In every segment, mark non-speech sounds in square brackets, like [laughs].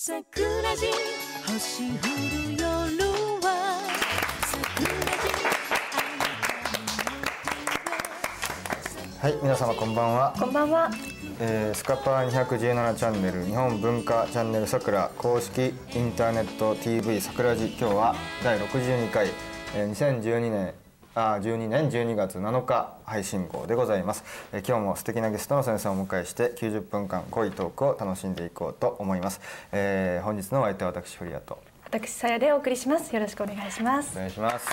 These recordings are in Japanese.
桜地星降る夜は桜はい、皆様こんばんは。こんばんは。えースカパー217チャンネル日本文化チャンネルさくら公式インターネット TV さくらじ今日は第62回、えー2012年12年12月7日配信号でございます、えー今日も素敵なゲストの先生をお迎えして90分間濃いトークを楽しんでいこうと思います、えー本日のお相手は私フリアと私さやでお送りします。よろしくお願いしますお。願いします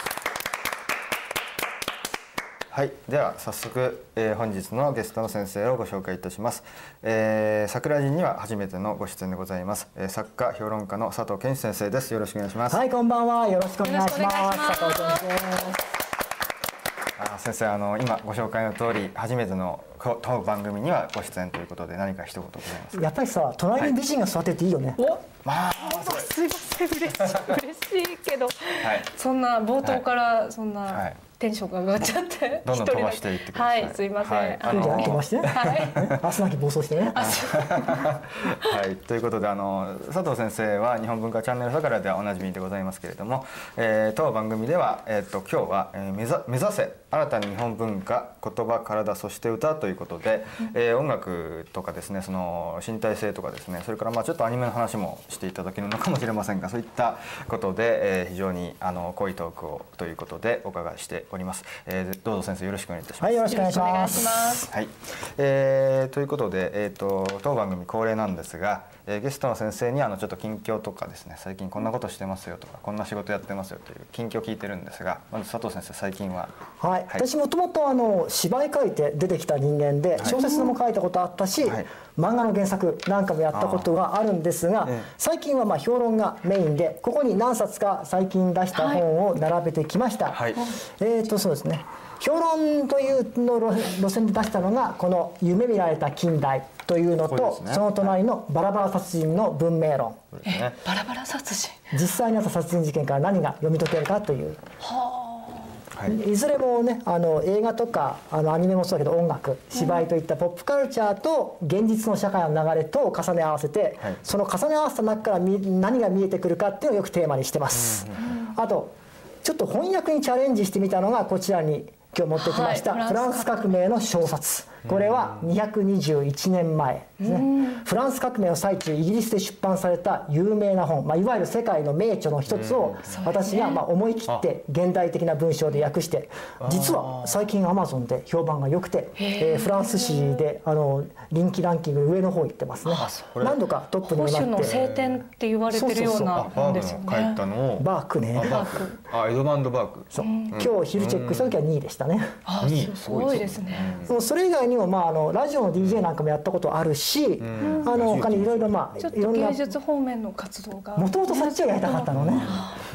はい、では早速、えー本日のゲストの先生をご紹介いたします。えー、桜人には初めてのご出演でございます。えー作家評論家の佐藤健一先生です。よろしくお願いします。はい、こんばんは。よろしくお願いします。よろしくお願いします佐藤健です。先生あの今ご紹介の通り初めてのこ当番組にはご出演ということで何か一言ございますか？やっぱりさ、隣に美人が座ってていいよね。まあすいません嬉しい嬉しいけど、はいそんな冒頭からそんはないテンションが上がっちゃって、どんどん飛ばしていってくださいはい、すいません。はいあのいいんじゃない飛ばしてね。はい。明日なき暴走してね。[laughs] はい、ということであの佐藤先生は日本文化チャンネルさからではおなじみでございますけれども、えー当番組では、えー、と今日は、えー目ざ目指せ新たに日本文化言葉体そして歌ということで、えー音楽とかですねその身体性とかですねそれからまあちょっとアニメの話もしていただけるのかもしれませんがそういったことで、えー非常にあの濃いトークをということでお伺いしております、えーどうぞ先生よろしくお願いいたします。はい、よろしくお願いします。はい、えーということで、えー、と当番組恒例なんですが、えーゲストの先生にあのちょっと近況とかですね最近こんなことしてますよとかこんな仕事やってますよという近況聞いてるんですがまず佐藤先生最近は。はい、私もともとあの芝居書いて出てきた人間でい。小説も書いたことあったし、はい。漫画の原作なんかもやったことがあるんですが、ええ。最近はまあ評論がメインでここに何冊か最近出した本を並べてきました、はい。えーとそうですね。評論というの路路線で出したのがこの「夢見られた近代」というのとね。その隣の「バラバラ殺人の文明論」ね。バラバラ殺人？実際にあった殺人事件から何が読み解けるかという。はい。いずれもねあの映画とかあのアニメもそうだけど音楽芝居といったポップカルチャーと現実の社会の流れとを重ね合わせて、はい。その重ね合わせた中からみ何が見えてくるかっていうのをよくテーマにしてます。あとちょっと翻訳にチャレンジしてみたのがこちらに今日持ってきました、はい。フランス革命。の小冊これは221年前ですね。フランス革命の最中イギリスで出版された有名な本、まあ、いわゆる世界の名著の一つを私がまあ思い切って現代的な文章で訳して実は最近アマゾンで評判が良くて、えーフランス紙であの人気ランキング上の方行ってますね。何度かトップに保守のもなって聖典って言われてるような本ですよね。のを。バークね。あバーク。あエドバンドバークそう。今日昼チェックした時は2位でしたね。あ、にすごいですね。もうそれ以外にも、まあ、あのラジオの DJ なんかもやったことあるし、あの他にいろいろまあちょっいろんなと芸術方面の活動が。もともとそっちをやりたかったのね。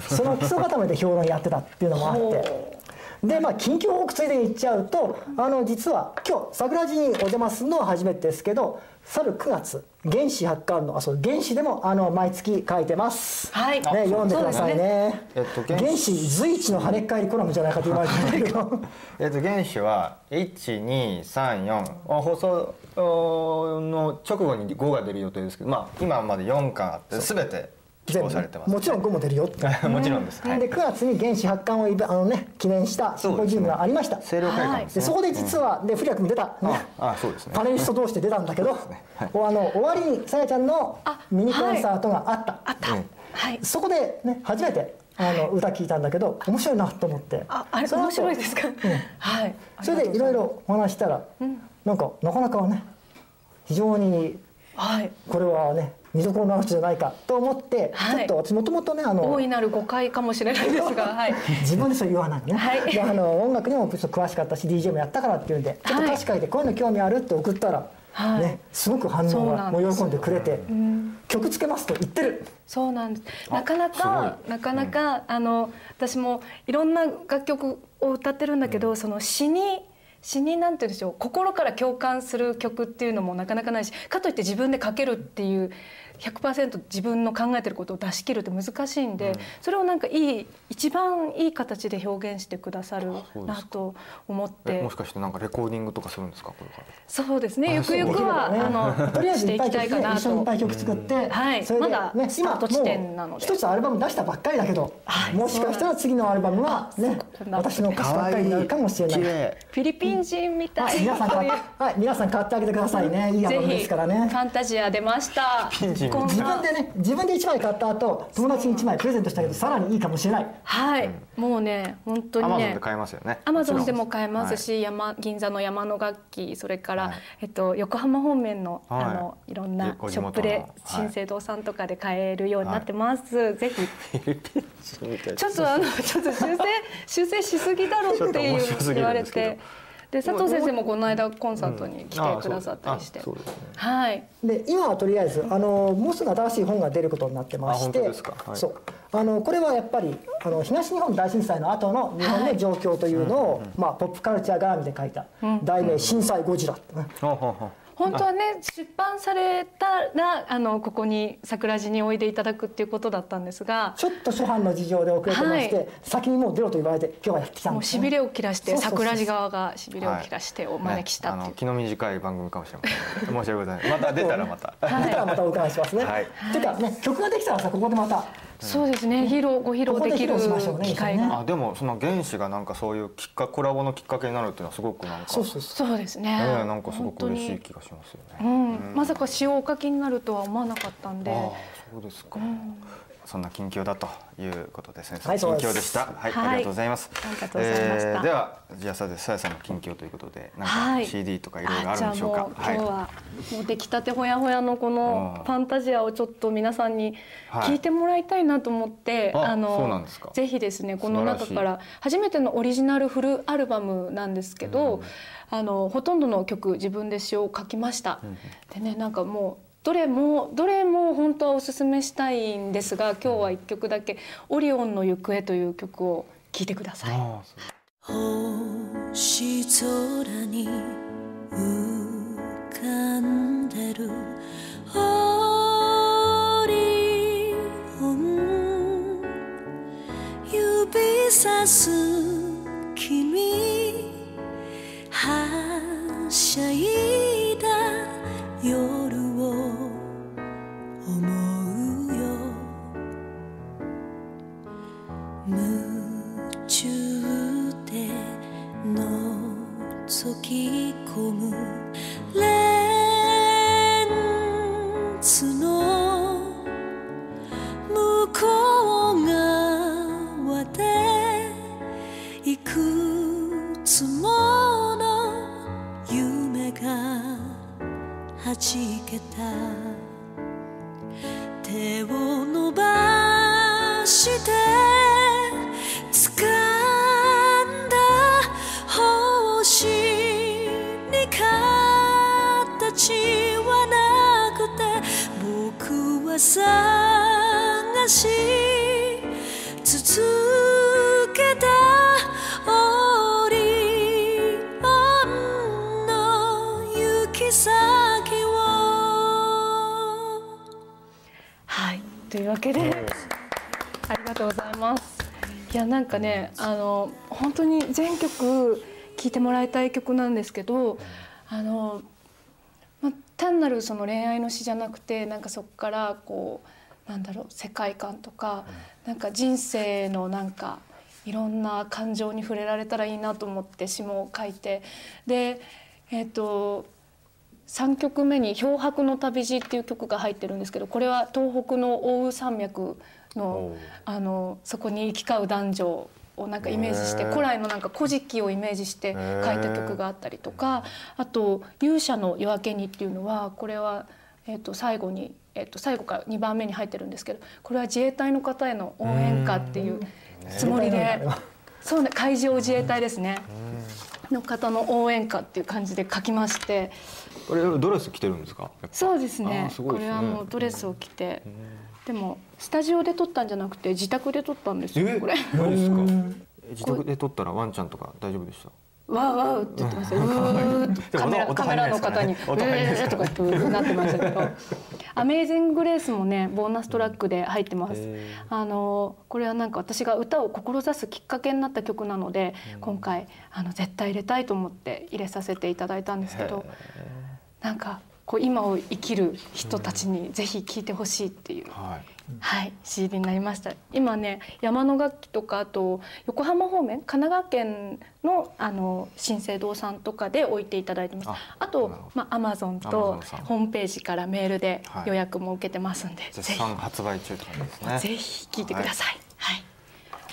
その基礎固めで評論やってたっていうのもあって。でまあ近況報告ついでに言っちゃうとあの実は今日桜地にお邪魔するのは初めてですけど去る9月原始発刊のあそう原始でもあの毎月書いてます、はい。ね、読んでくださいね。えっと原始原始随一の跳ねっ返りコラムじゃないかと言われてるけ？ど [laughs] えっと原子は1234放送の直後に5が出る予定ですけどまあ今まで4巻あって全て寄稿されてます、もちろん5も出るよって。[laughs] もちろんです、はい。で9月に原子発刊をあの、ね、記念したシンポジウムがありました。で,、ね、そこで実は、で古谷君出た、ね。ああそうですね。パネリスト同士で出たんだけど、おあの終わりにさやちゃんのあミニコンサートがあった、あった。はい。そこで、ね、初めてあの歌聞いたんだけど面白いなと思って。あ、あれ面白いですか？はい。それでいろいろお話したら、なんかなかなかね非常にはい。これはね見どころのある人じゃないかと思って、はい。ちょっと私もともとねあの大いなる誤解かもしれないですが、[laughs] はい。自分でそう言わないのね、はい。であの音楽にも詳しかったし DJ もやったからっていうんでちょっと歌詞書いてこういうの興味あるって送ったら、はい。ね、すごく反応がもう喜んでくれて、曲つけますと言ってる。そうなんです。なかなすかなかなか、あの私もいろんな楽曲を歌ってるんだけど、その詩に詩になんて言うんでしょう心から共感する曲っていうのもなかなかないしかといって自分で書けるっていう100%自分の考えてることを出し切るって難しいんで、それをなんかいい一番いい形で表現してくださるなと思っえてもしかしてなんかレコーディングとかするんですかこれから？そうですね。あゆくゆくは、ね。あのとりあえずしていきたいかな一緒にいっとぱい曲作って、はい。それでまだスタート地点なので。今もう一つアルバム出したばっかりだけど、もしかしたら次のアルバムはね私の歌詞ばっかりになるかもしれない。フィリピン人みたはい、い皆さん買っはい、皆さん買ってあげてくださいね。いいアルバムぜひフですからね。ァンタジア出ました。ピン人自分なでね、自分で1枚買った後、友達に1枚プレゼントしたけど、さらにいいかもしれない。はい、もうね本当アマゾンにね。で買えますよね。アマゾンでも買えますし、山銀座の山の楽器それから、はい。えっと、横浜方面の,、はい。あのいろんでなショップではい。新生堂さんとかで買えるようになってます、[laughs] ぜひ。フィリピン人みたいちょっとあのちょっと修正修正しすぎだろっていう言われてで佐藤先生もこの間コンサートに来てくださったりして、うですね。はい。で今はとりあえずあのもうすぐ新しい本が出ることになってましてそう。あのこれはやっぱりあの東日本大震災の後の日本の状況というのを、まあ、ポップカルチャー絡みで書いた題名「震災ゴジラ」ってね。ほうほうほう本当はね出版されたらあのここに桜地においでいただくっていうことだったんですがちょっと初版の事情で遅れてまして、は先にもう出ろと言われて今日はやってきたんです、ね、もうしびれを切らして桜地側がしびれを切らしてお招きしたっていう、ねあの気の短い番組かもしれません。申し訳ございません。また出たらまた。[laughs] はい。出たらまたお伺いしますね。はい。ていうかね曲ができたらさここでまたそうですね。披露ご披露できる機会が、あでもその原子がなんかそういうきっかコラボのきっかけになるっていうのはすごくなんかそうそうそうそうですね、ねなんかすごく嬉しい気がしますようね。ん、まさか詩をお書きになるとは思わなかったんで。そうですか。そんな近況だということで先生、はい近況でした。はい、はい。ありがとうございます。ありがとうございました。ではじゃあさてさやさんの近況ということでなんかはい。CD とかいろいろあるんでしょうか？あじゃあもう今日はもう出来たてほやほやのこのうん。ファンタジアをちょっと皆さんに聞いてもらいたいなと思って、はい。あのぜひですねこの中から初めてのオリジナルフルアルバムなんですけど、あのほとんどの曲自分で詩を書きました。でねなんかもうどれもどれも本当はおすすめしたいんですが今日は一曲だけ「オリオンの行方」という曲を聴いてください。星空に浮かんでる。オリオン指さす君はしゃいだ夜覗き込む。レンズの向こう側でいくつもの夢がはじけた。手を伸ばしてけで、ありがとうございます。いやなんかね、あの本当に全曲聴いてもらいたい曲なんですけど、あの、まあ、単なるその恋愛の詩じゃなくて、なんかそこからこうなんだろう世界観とか、なんか人生のなんかいろんな感情に触れられたらいいなと思って詩も書いて、で、えっ、と。3曲目に「漂白の旅路」っていう曲が入ってるんですけどこれは東北の奥羽山脈のあのそこに行き交う男女をなんかイメージして古来のなんか古事記をイメージして書いた曲があったりとかあと「勇者の夜明けに」っていうのはこれは、えっと最後に、えっと最後から2番目に入ってるんですけどこれは自衛隊の方への応援歌っていうつもりでそうね海上自衛隊ですねの方の応援歌っていう感じで書きまして。これドレス着てるんですか？そうですあねねこれはもうドレスを着て、でもスタジオで撮ったんじゃなくて自宅で撮ったんですよこれマジですか？自宅で撮ったらワンちゃんとか大丈夫でした？わーわーって言ってましたよ。カメラ音カメラの方に。うーとか言ってなってましたけど、アメイジンググレースもねボーナストラックで入ってます。あのこれはなんか私が歌を志すきっかけになった曲なので、今回あの絶対入れたいと思って入れさせていただいたんですけど、なんかこう今を生きる人たちにぜひ聴いてほしいっていう。はいはい、CD になりました。今ね、山の楽器とかあと横浜方面、神奈川県のあの新生堂さんとかで置いていただいてます。ああとまあ Amazon と Amazon さん。ホームページからメールではい。予約も受けてますんで、ぜ絶賛発売中って感じですね。ひぜひ聞いてください。はい、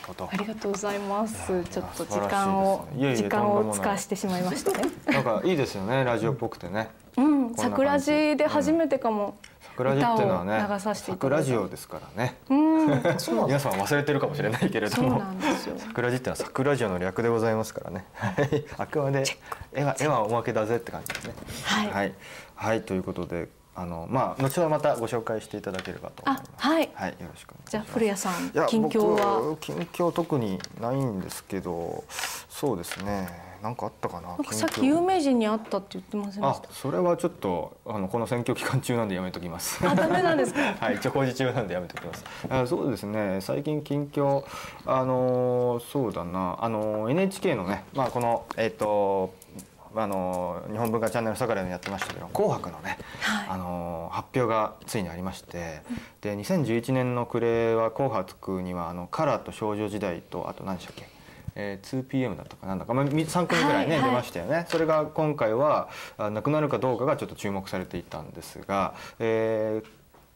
音ありがとうございます。ちょっと時間をいえいえ時間を使わしてしまいましたね。なんかいいですよね。ラジオっぽくてね。うん、桜地で初めてかも。桜ジっていうのはね歌を流させていただ桜いた。ジオですからね。うん、[laughs] 皆さん忘れてるかもしれないけれども。そうなんですよ。桜ジってのは桜ジオの略でございますからね。はい。あくまで絵は絵はおまけだぜって感じですね。はい。はい、はい。ということであのまあ後ほどまたご紹介していただければと思います。あはい。はい。よろしくお願いします。じゃあ古谷さんいや近況は？僕近況特にないんですけどそうですねなんかあったかな？さっき有名人に会ったって言ってませんであした？それはちょっとあのこの選挙期間中なんでやめときますあ、ダメなんですか？[laughs] はい、一応工事中なんでやめておきます。あそうですね。最近近況あのーそうだなあのー NHK のねまあこのえっ、とあのー日本文化チャンネルさかやってましたけど「紅白」のね、はいあのー発表がついにありまして、で2011年の暮れは「紅白」にはあのカラーと少女時代とあと何でしたっけ？えー、2PM だったかなんだか、まあ、3組ぐらいね、はいはい。出ましたよね。それが今回はあなくなるかどうかがちょっと注目されていたんですが、えー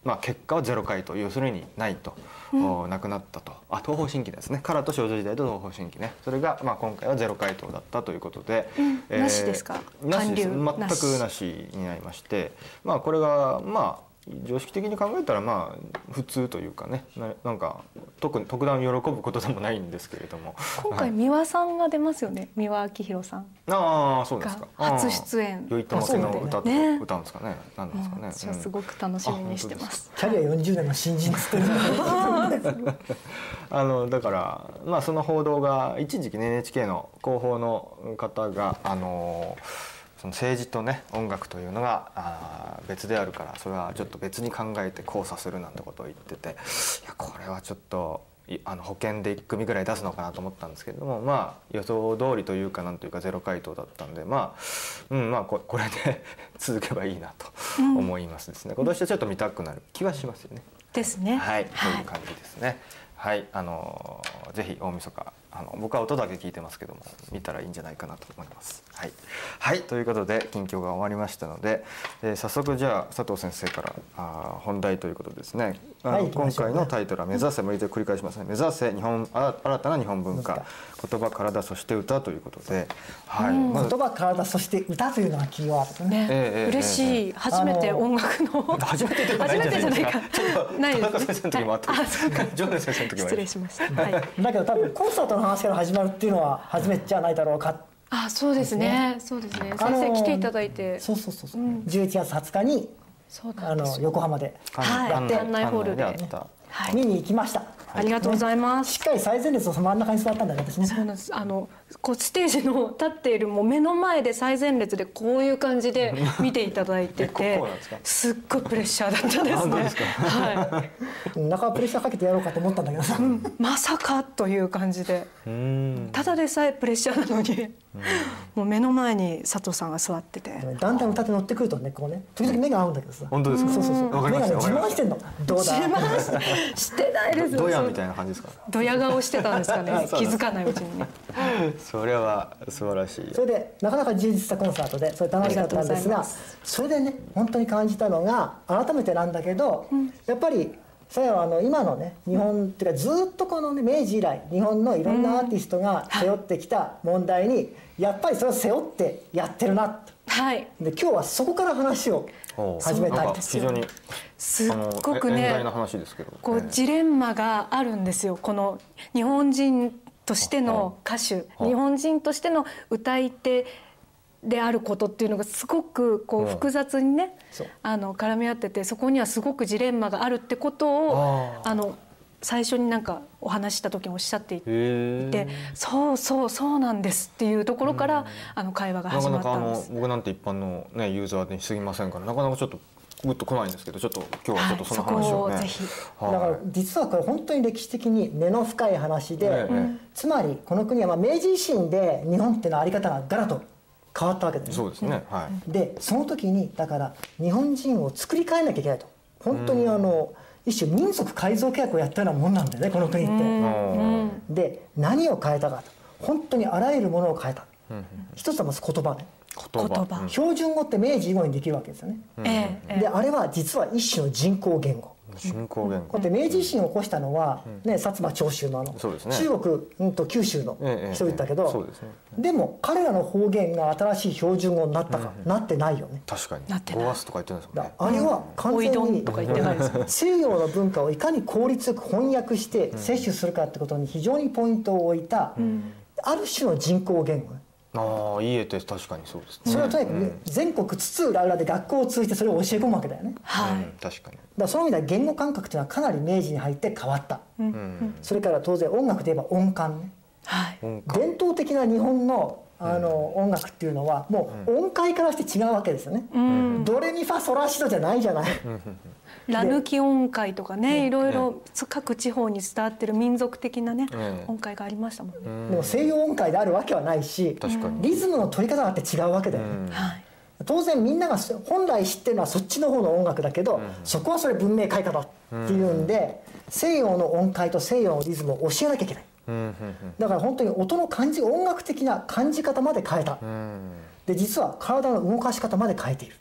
まあ、結果はゼロ回と要するにないと、おなくなったと。あ東方神起ですね。カラーと少女時代と東方神起ね。それが、まあ、今回はゼロ回答だったということで、うん。なしですか？なしです。全くなしになりましてまあこれがまあ常識的に考えたらまあ普通というかねななんか特に特段喜ぶことでもないんですけれども。今回三輪さんが出ますよね？三輪明宏さん。ああそうですか。が初出演。良いともせの歌とかね。歌うんですかね。なんですかね、うん。私はすごく楽しみにしてます。キャリア40年の新人っつってるあのだからまあその報道が一時期ね NHK の広報の方があのその政治とね音楽というのがあー別であるからそれはちょっと別に考えて交差するなんてことを言ってていやこれはちょっといあの保険で1組ぐらい出すのかなと思ったんですけれどもまあ予想通りというかなんというかゼロ回答だったんでまあうんまあこ [laughs] これで [laughs] 続けばいいなと思いますですね、今年はちょっと見たくなる気はしますよね。ですね。はい、という感じですね。はい、あのーぜひ大晦日あの僕は音だけ聞いてますけども見たらいいんじゃないかなと思います。はい、はい、ということで近況が終わりましたので、えー早速じゃあ佐藤先生からあー本題ということですね。はい今回のタイトルは目指せもう一度繰り返しますね。目指せ日本あ新たな日本文化。言葉体そして歌ということで、はい、まず言葉体そして歌というのがキーワードですね。ね、ええええ嬉しい、初めて音楽の。初めてじゃないか。初めてじゃないか。ちょっとない。田中先生の時もあった。はいあそうか。ジョネ先生の時も失礼しました。はい。だけど多分コンサートの話から始まるっていうのは初めてじゃないだろうかあ、そうですね。そうですね。あのー先生来ていただいて、そうそうそうそう、11月20日にそうなあのんですよ。横浜ではい館内館内ホールで館内あったはい。見に行きました、ありがとうございますしっ。かり最前列の真ん中に座ったんだね私ねそうなんです。あのこうステージの立っているもう目の前で最前列でこういう感じで [laughs] 見ていただいてえてすっごいプレッシャーだったですねすか？はい。うん中はプレッシャーかけてやろうかと思ったんだけどさ、まさかという感じで、うん。ただでさえプレッシャーなのに、もう目の前に佐藤さんが座ってて、だんだん歌って乗ってくるとねこうね時々目が合うんだけどさ、本当ですか？そうそうそうわかり目がね自慢してんのどうだ？してましてないです。ドヤみたいな感じですか？ドヤ顔してたんですかね。[laughs] そう気づかないうちにね。それは素晴らしい。それでなかなか充実したコンサートでそれ楽しかったんですがそれでね本当に感じたのが改めてなんだけど、やっぱりさやはあの今のね日本っていうかずっとこの、ね、明治以来日本のいろんなアーティストが背負ってきた問題に、やっぱりそれを背負ってやってるなとはい。で今日はそこから話を始めたないです非常にすっごくね、話ですけど。こうええジレンマがあるんですよ。この日本人としての歌手、は日本人としての歌い手であることっていうのがすごくこううん。複雑にねあの絡み合ってて、そこにはすごくジレンマがあるってことをああの最初になんかお話しした時におっしゃっていて「そうそうそうなんです」っていうところから、あの会話が始まっなかなかあたんです。の僕なんて一般のねユーザーに過ぎませんからなかなかちょっとグッと来ないんですけどちょっと今日はちょっとその話をね、はいをだから実はこれ本当に歴史的に根の深い話で、ええ。つまりこの国はまあ明治維新で日本っていうのはあり方がガラッと変わったわけですね。そうですね、はい。でその時にだから日本人を作り変えなきゃいけないと。本当にあの、一種民族改造契約をやったようなもんなんだよねこの国って。うん。で何を変えたかと。本当にあらゆるものを変えた、一つはまず言葉ね言葉。言葉。標準語って明治以後にできるわけですよね、ええええ。であれは実は一種の人工言語。人工言語。こうやって明治維新を起こしたのは、ね、薩摩長州のあの、そうですね。中国、うん、と九州のええ人々だけど、ですね。でも彼らの方言が新しい標準語になったか、なってないよね。確かに。なってない。ゴアスとか言ってるんですもんだねあれは完全にとか言ってないですよ西洋の文化をいかに効率よく翻訳して摂取するかってことに非常にポイントを置いた、ある種の人工言語ねああ家って確かにそうですね。それはとにかく全国津々浦々で学校を通じてそれを教え込むわけだよね。だかはい、うん確かに。らその意味では言語感覚というのはかなり明治に入って変わった、うん。それから当然音楽で言えば音感ね。はい、伝統的な日本のあの音楽っていうのはもう音階からして違うわけですよね、ドレミファソラシドじゃないじゃない、ラ抜き音階とかね、いろいろ各地方に伝わってる民族的なね、ええ音階がありましたもんね。でも西洋音階であるわけはないしリズムの取り方だって違うわけだよね、はい、当然みんながそ本来知ってるのはそっちの方の音楽だけど、そこはそれ文明開化だっていうんで、西洋の音階と西洋のリズムを教えなきゃいけない。うんうんだから本当に音の感じ音楽的な感じ方まで変えた、うんうん。で実は体の動かし方まで変えている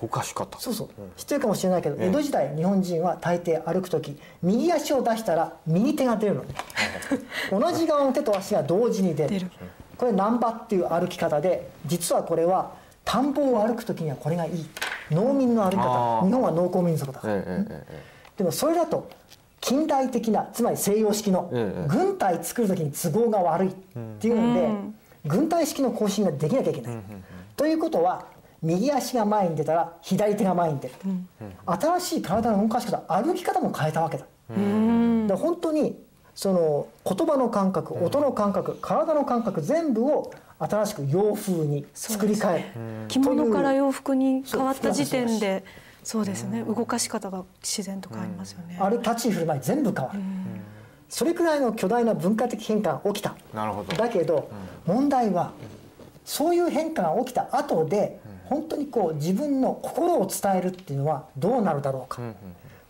おかしかった。そうそう、知ってるかもしれないけど、江戸時代日本人は大抵歩く時右足を出したら右手が出るのね。同じ側の手と足が同時に出る。出る。これ難波っていう歩き方で実はこれは田んぼを歩く時にはこれがいい。農民の歩き方。日本は農耕民族だから、えええええでもそれだと近代的なつまり西洋式のええ軍隊作る時に都合が悪いっていうんで、軍隊式の行進ができなきゃいけない。ということは右足が前に出たら左手が前に出る、新しい体の動かし方歩き方も変えたわけだ。だから本当にその言葉の感覚音の感覚体の感覚全部を新しく洋風に作り変える。着物から洋服に変わった時点でそうですね。動かし方が自然と変わりますよね。ある立ち居振る舞い全部変わる、それくらいの巨大な文化的変化が起きた。なるほど。だけど、問題はそういう変化が起きた後で、本当にこう自分の心を伝えるっていうのはどうなるだろうか、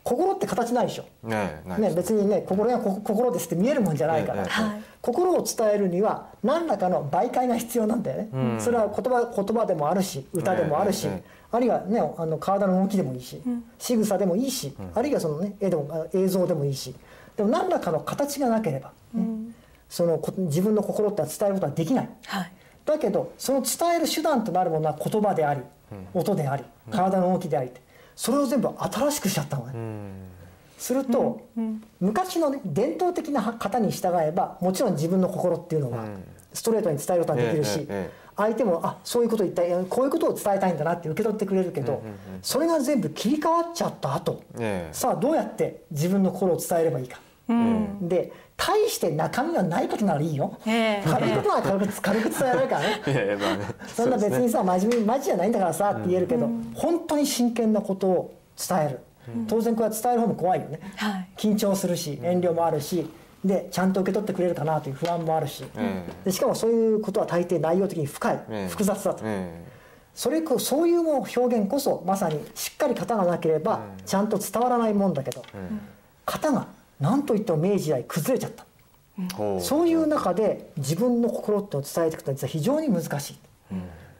心って形ないでしょ、ねね、別にね心やこ心ですって見えるもんじゃないから、ええ。はい。心を伝えるには何らかの媒介が必要なんだよね、それは言葉言葉でもあるし歌でもあるし、あるいはねあの体の動きでもいいし、仕草でもいいし、あるいはそのね絵でもあ映像でもいいし。でも何らかの形がなければ、ねそのこ自分の心って伝えることはできない。はいだけどその伝える手段となるものは言葉であり、音であり体の動きでありってそれを全部新しくしちゃったのね。すると、昔のね伝統的な型に従えばもちろん自分の心っていうのはストレートに伝えることはできるし、相手もあそういうこと言ったこういうことを伝えたいんだなって受け取ってくれるけど、それが全部切り替わっちゃった後、ええ。さあどうやって自分の心を伝えればいいか。で大して中身がないことならいいよ。ええ。軽いことは軽く軽く伝えられるからね。[laughs] ね。そんな別にさ真面目にマジじゃないんだからさって言えるけど、本当に真剣なことを伝える、当然これは伝える方も怖いよね、はい。緊張するし遠慮もあるしでちゃんと受け取ってくれるかなという不安もあるし、えでしかもそういうことは大抵内容的に深い、ええ複雑だと、えそれこそういう表現こそまさにしっかり型がなければちゃんと伝わらないもんだけど、型が何といっても明治時代崩れちゃった。うそういう中で自分の心っていうのを伝えていくと実は非常に難しい。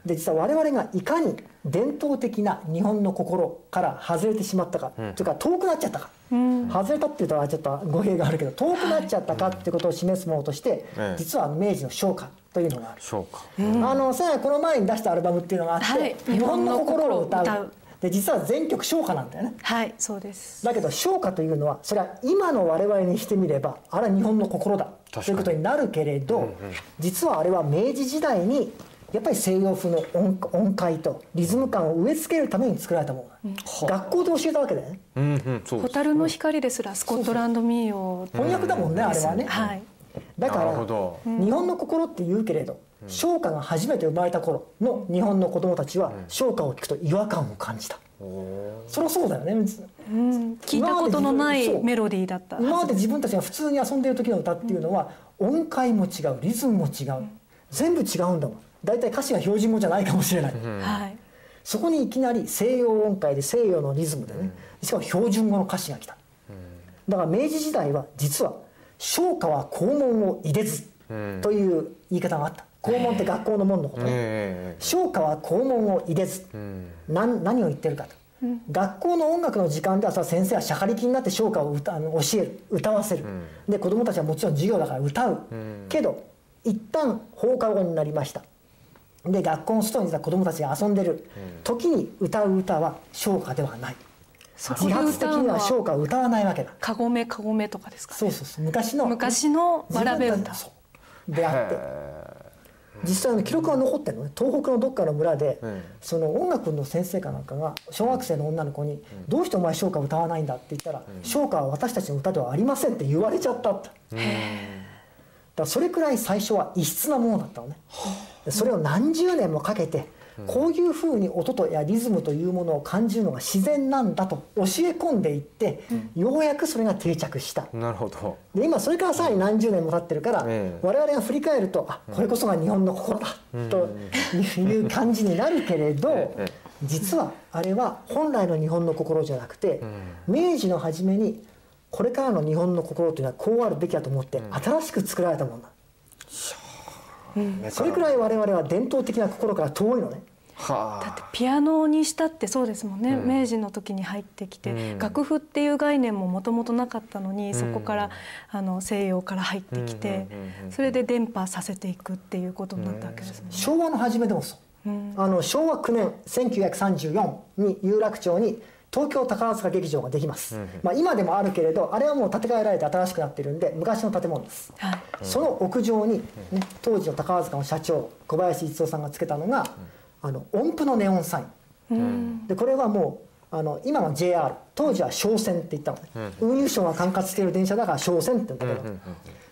で実は我々がいかに伝統的な日本の心から外れてしまったか、というか遠くなっちゃったか、外れたっていうとはちょっと語弊があるけど遠くなっちゃったかっていうことを示すものとして、ええ実は明治の昇華というのがある。そうかあのさやこの前に出したアルバムっていうのがあって、日本の心を歌うで実は全曲昇華なんだよね。はいそうです。だけど昇華というのはそれは今の我々にしてみればあれは日本の心だ。ということになるけれど、実はあれは明治時代にやっぱり西洋風の音音階とリズム感を植え付けるために作られたもの、学校で教えたわけだよね。うんうんそう蛍の光ですらスコットランド民謡翻訳だもんねあれはね、はい。だかなるほらど日本の心って言うけれど唱歌が初めて生まれた頃の日本の子供たちは唱歌を聞くと違和感を感じた。そりゃそうだよねうん。聞いたことのないメロディーだった。今まで自分たちが普通に遊んでいる時の歌っていうのは音階も違うリズムも違う全部違うんだもん。大体歌詞が標準語じゃないかもしれない。はい。そこにいきなり西洋音階で西洋のリズムでねしかも標準語の歌詞が来た。だから明治時代は実は唱歌は校門を入れずという言い方があった校門って学校の門のことね。え唱歌は校門を入れず。何何を言ってるかと、学校の音楽の時間ではさ先生はしゃかりきになって唱歌を歌あの教える歌わせる、で子どもたちはもちろん授業だから歌う、けど一旦放課後になりました。で学校の外にいた子どもたちが遊んでる。時に歌う歌は唱歌ではない。そこで自発的には唱歌を歌わないわけだ。かごめかごめとかですかね。そうそうそう。昔の昔のわらべ歌であって実際の記録が残ってるのね。東北のどっかの村で、その音楽の先生かなんかが小学生の女の子に「どうしてお前唱歌歌わないんだ?」って言ったら「唱歌は私たちの歌ではありません」って言われちゃった。ってだからそれくらい最初は異質なものだったのね。でそれを何十年もかけてこういうふうに音とやリズムというものを感じるのが自然なんだと教え込んでいってようやくそれが定着した。なるほど。で今それからさらに何十年も経ってるから、ええ我々が振り返るとあこれこそが日本の心だ、という感じになるけれど、え実はあれは本来の日本の心じゃなくて、明治の初めにこれからの日本の心というのはこうあるべきだと思って新しく作られたものだ、それくらい我々は伝統的な心から遠いのね。はだってピアノにしたってそうですもんね、明治の時に入ってきて、楽譜っていう概念ももともとなかったのに、そこからあの西洋から入ってきて、それで伝播させていくっていうことになったわけですもんね。昭和の初めでもそう、あの昭和9年1934に有楽町に東京宝塚劇場ができます、まあ、今でもあるけれどあれはもう建て替えられて新しくなってるんで昔の建物です、はい。その屋上に、ね、当時の宝塚の社長小林一夫さんがつけたのが、あの音符のネオンサイン、でこれはもうあの今の JR 当時は商船って言ったのね、運輸省が管轄している電車だから商船って言うんだけど、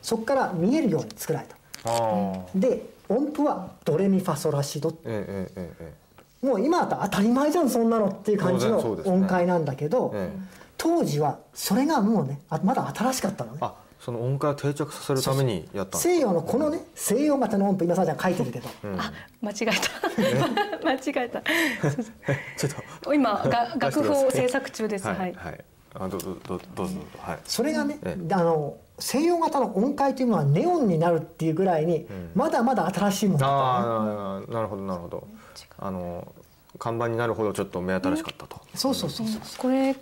そこから見えるように作られた。で音符はドレミファソラシドもう今だったら当たり前じゃんそんなのっていう感じの音階なんだけど、ええ。当時はそれがもうねあまだ新しかったのね。あその音階を定着させるためにやった西洋のこのね西洋型の音符今さちゃん書いてるけど、あ間違えた。間違えた。[laughs] [laughs] ちょっと。今が [laughs] 楽譜を制作中です。ははいい、はいあどうぞどうぞどうぞ。はい。それがね、えあの西洋型の音階というのはネオンになるっていうぐらいに、まだまだ新しいものだったのねああなるほどなるほど。あの看板になるほどちょっと目新しかったと。そうそうそうそう。これ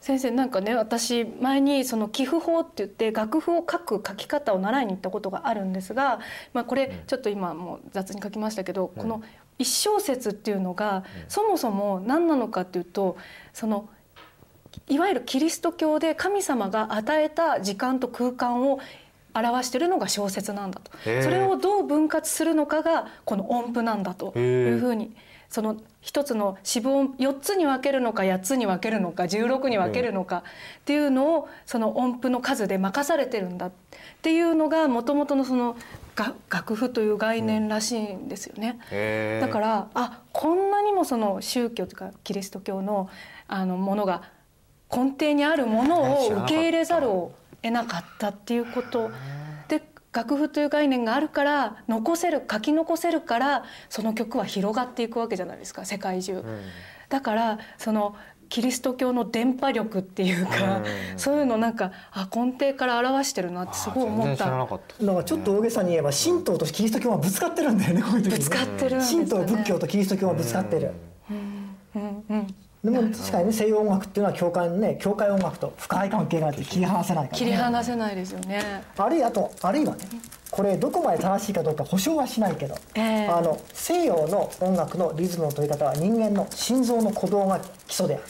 先生なんかね私前にその寄付法って言って楽譜を書く書き方を習いに行ったことがあるんですが、まあ、これちょっと今もう雑に書きましたけど、この一小節っていうのがそもそも何なのかっていうとそのいわゆるキリスト教で神様が与えた時間と空間を表しているのが小説なんだと。それをどう分割するのかがこの音符なんだと。いうふうにその一つの四分音4つに分けるのか8つに分けるのか16に分けるのかっていうのをその音符の数で任されてるんだっていうのがもともとのそのが楽譜という概念らしいんですよね。だからあこんなにもその宗教とかキリスト教のあのものが根底にあるものを受け入れざるを得なかったっていうこと。で楽譜という概念があるから残せる書き残せるからその曲は広がっていくわけじゃないですか世界中。だからそのキリスト教の電波力っていうか、そういうのなんかあ根底から表してるなってすごい思った。らなかった。だからちょっと大げさに言えば神道とキリスト教はぶつかってるんだよねこういう時。にねぶつかってるね。神道仏教とキリスト教はぶつかってる、うんうんでも確かにね西洋音楽っていうのは教会のね教会音楽と深い関係があって切り離せないから、ね、切り離せないですよね。あるいはあとあるいはねこれどこまで正しいかどうか保証はしないけど、ええ。あの西洋の音楽のリズムの取り方は人間の心臓の鼓動が基礎である。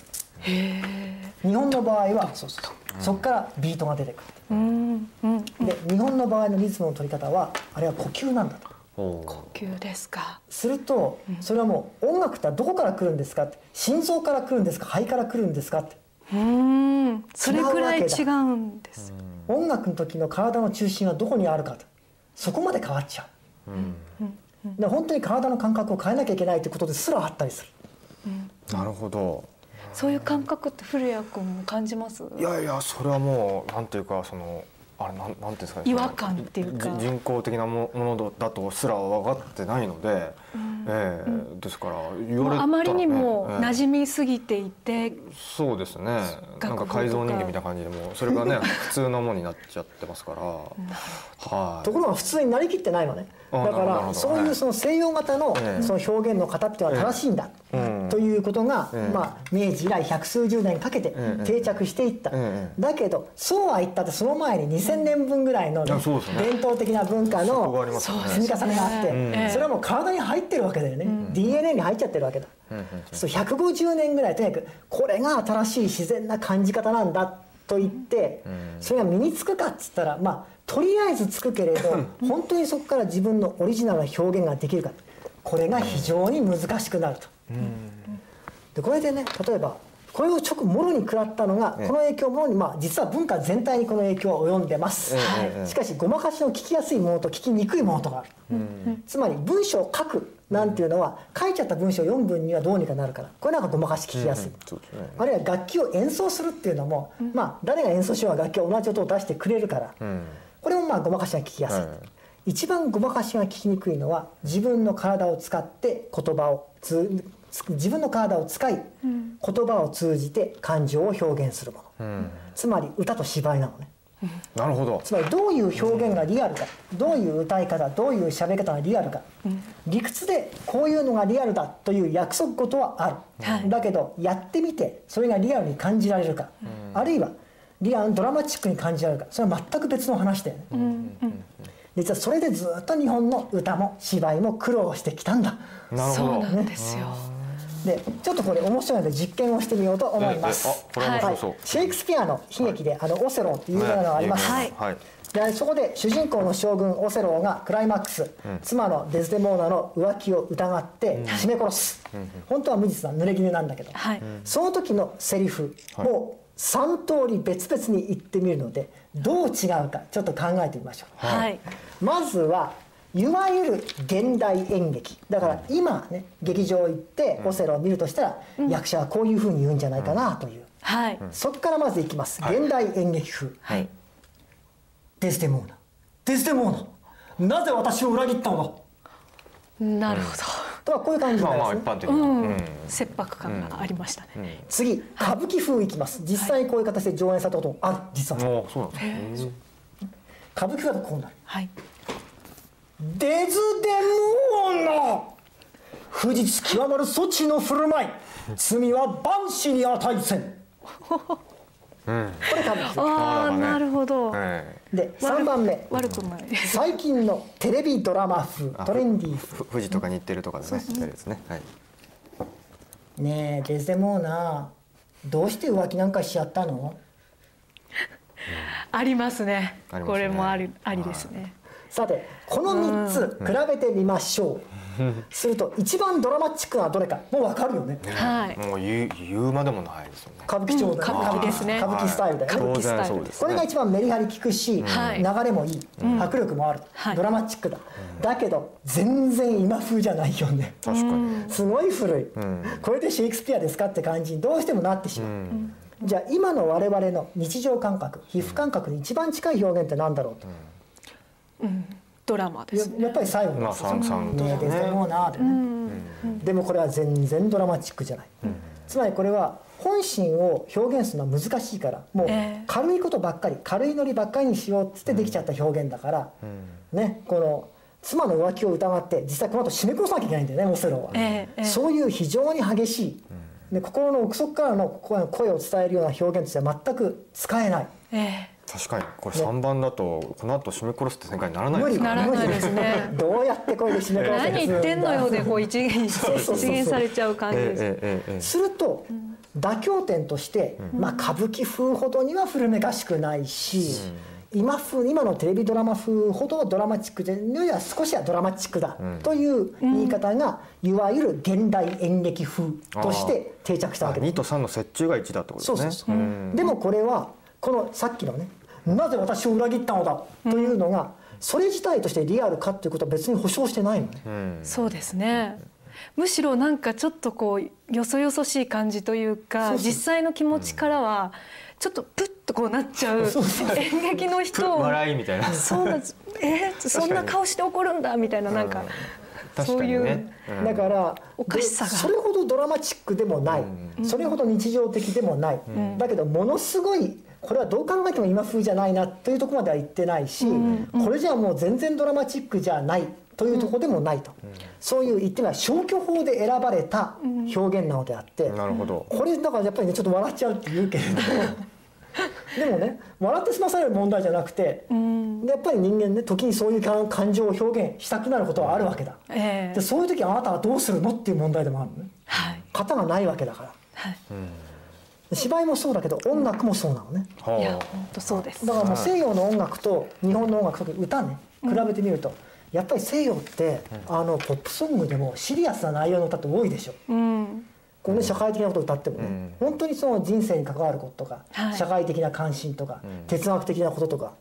日本の場合はそうそうそこからビートが出てくうんうんるで日本の場合のリズムの取り方はあれは呼吸なんだと呼吸ですか？するとそれはもう音楽ってどこから来るんですかって？心臓から来るんですか？肺から来るんですかって。うん。それくらい違うんです。音楽の時の体の中心はどこにあるかとそこまで変わっちゃう、で本当に体の感覚を変えなきゃいけないということですらあったりする。なるほど。そういう感覚って古谷君も感じます？いやいやそれはもうなんていうかそのあれなんなんていうんですかね違和感っていうか。じ人工的なもものだとすら分かってないので、ええですから言われたら、ね、あまりにもええ。馴染みすぎていて、そうですね。なんか改造人間みたいな感じでもうそれがね [laughs] 普通のものになっちゃってますから。はい。ところが普通になりきってないのね。あだからそういうその西洋型のええ。その表現の方っていうのは正しいんだ。ええということがええまあ明治以来百数十年かけてええ定着していった。ええだけどそうは言ったってその前に2000年分ぐらいのねうですね。伝統的な文化の積み重ねがあっええてそれはもう体に入ってるわけだよね。DNA に入っちゃってるわけだ。そう150年ぐらいとにかくこれが新しい自然な感じ方なんだと言ってそれが身につくかっつったらまあとりあえずつくけれど本当にそこから自分のオリジナルな表現ができるか。これが非常に難しくなると。でこれでね例えばこれを直もろに食らったのがこの影響をもろにまあ実は文化全体にこの影響は及んでます、しかしごまかしの聞きやすいものと聞きにくいものとかある、つまり文章を書くなんていうのは書いちゃった文章を読む分にはどうにかなるから。これなんかごまかし聞きやすい、そうですね。あるいは楽器を演奏するっていうのも、まあ誰が演奏しようが楽器は同じ音を出してくれるから、これもまあごまかしが聞きやすい、はい一番ごまかしが聞きにくいのは自分の体を使って言葉をつつ自分の体を使い、言葉を通じて感情を表現するもの、つまり歌と芝居なのね。なるほど。つまりどういう表現がリアルかどういう歌い方どういう喋り方がリアルか、理屈でこういうのがリアルだという約束事はある、はい。だけどやってみてそれがリアルに感じられるか、あるいはリアルドラマチックに感じられるか。それは全く別の話だよね、実はそれでずっと日本の歌も芝居も苦労してきたんだ。なるほど。そうなんですよでちょっとこれ面白いので実験をしてみようと思います、はい。シェイクスピアの悲劇であのオセロっていう有名なのがあります、はい。はい。でそこで主人公の将軍オセローがクライマックス、妻のデズデモーナの浮気を疑って絞め殺す、本当は無実な濡れ衣なんだけど、はい。その時のセリフを3通り別々に言ってみるのでどう違うかちょっと考えてみましょう、はい。まずはいわゆる現代演劇。だから今ね劇場行ってオセロを見るとしたら、役者はこういうふうに言うんじゃないかなという、はい。そこからまずいきます。現代演劇風、はい。デスデモーナ。デスデモーナ。なぜ私を裏切ったの？だなるほとはこういう感じにまあなりますね、まあ一般的な、どうん。うん。切迫感がありましたね。次歌舞伎風いきます。実際にこういう形で上演されたこともある。実は。もうそうなんですね。歌舞伎だとこうなる。はいデズデモーナ不実極まる措置の振る舞い。罪は万死に値せん。これ歌舞伎風ああなるほど。えで3番目。悪くない。最近のテレビドラマ風トレンディー富士とか日テレとかでねやったりですね。はい。風ねえデズデモーナどうして浮気なんかしちゃったの？[laughs] ありますね。ね。これもありありですねさてこの3つ比べてみましょう、すると一番ドラマチックなのはどれか。もう分かるよね。はい。もう言う言うまでもないですよね。歌舞伎町だ歌舞伎ですね。歌舞伎スタイルだよね、歌舞伎スタイル。当然そうですこれが一番メリハリ効くし、はい。流れもいい、迫力もある、はい。ドラマチックだ、だけど全然今風じゃないよね。確かに。すごい古い、これでシェイクスピアですかって感じにどうしてもなってしまう、じゃあ今の我々の日常感覚皮膚感覚に一番近い表現って何だろうと、ドラマですね。ややっぱり最後まあ三三とねえデズデモーナーだよね、でもこれは全然ドラマチックじゃない、つまりこれは本心を表現するのは難しいからもうええ。軽いことばっかり軽いノリばっかりにしようっつってできちゃった表現だから、ねこの妻の浮気を疑って実際この後締め殺さなきゃいけないんだよねオセロは、ええええ。そういう非常に激しい、で心の奥底からの声を伝えるような表現としては全く使えない。え確かに。これ三番だとこの後締め殺すって展開にならないですからならないですね。[laughs] どうやってこれで締めえ殺せ何言ってんのよでこう一元一元されちゃう感じです。ええええええすると、妥協点として、まあ、歌舞伎風ほどには古めかしくないし、今風今のテレビドラマ風ほどドラマチックでよりは少しはドラマチックだという言い方が、いわゆる現代演劇風として定着したわけです2と3の折衷が1だってことですね。でもこれはこのさっきのねなぜ私を裏切ったのだというのが、それ自体としてリアルかっていうことは別に保証してないのね、そうですね。むしろなんかちょっとこうよそよそしい感じというかそうそう。実際の気持ちからはちょっとプッとこうなっちゃうそうそう。演劇の人を笑いみたいな。そうなんです。え？ーそんな顔して怒るんだみたいななんか確そういううん。だからおかしさが。でそれほどドラマチックでもない、それほど日常的でもない、だけどものすごいこれはどう考えても今風じゃないなというところまでは言ってないし、これじゃもう全然ドラマチックじゃないというところでもないと、そういう言ってみれば消去法で選ばれた表現なのであって、なるほど。これだからやっぱりねちょっと笑っちゃうって言うけれどでもね笑って済まされる問題じゃなくて、でやっぱり人間ね時にそういう感感情を表現したくなることはあるわけだ、ええ。でそういう時あなたはどうするのっていう問題でもあるのね。はい。型がないわけだから。はい。で芝居もそうだけど音楽もそうなのね。いやは本当そうです。だからもう西洋の音楽と日本の音楽特に歌ね比べてみると、やっぱり西洋って、あのポップソングでもシリアスな内容の歌って多いでしょ。うん。このね、社会的なことを歌ってもね、本当にその人生に関わることとか、はい。社会的な関心とか、哲学的なこととか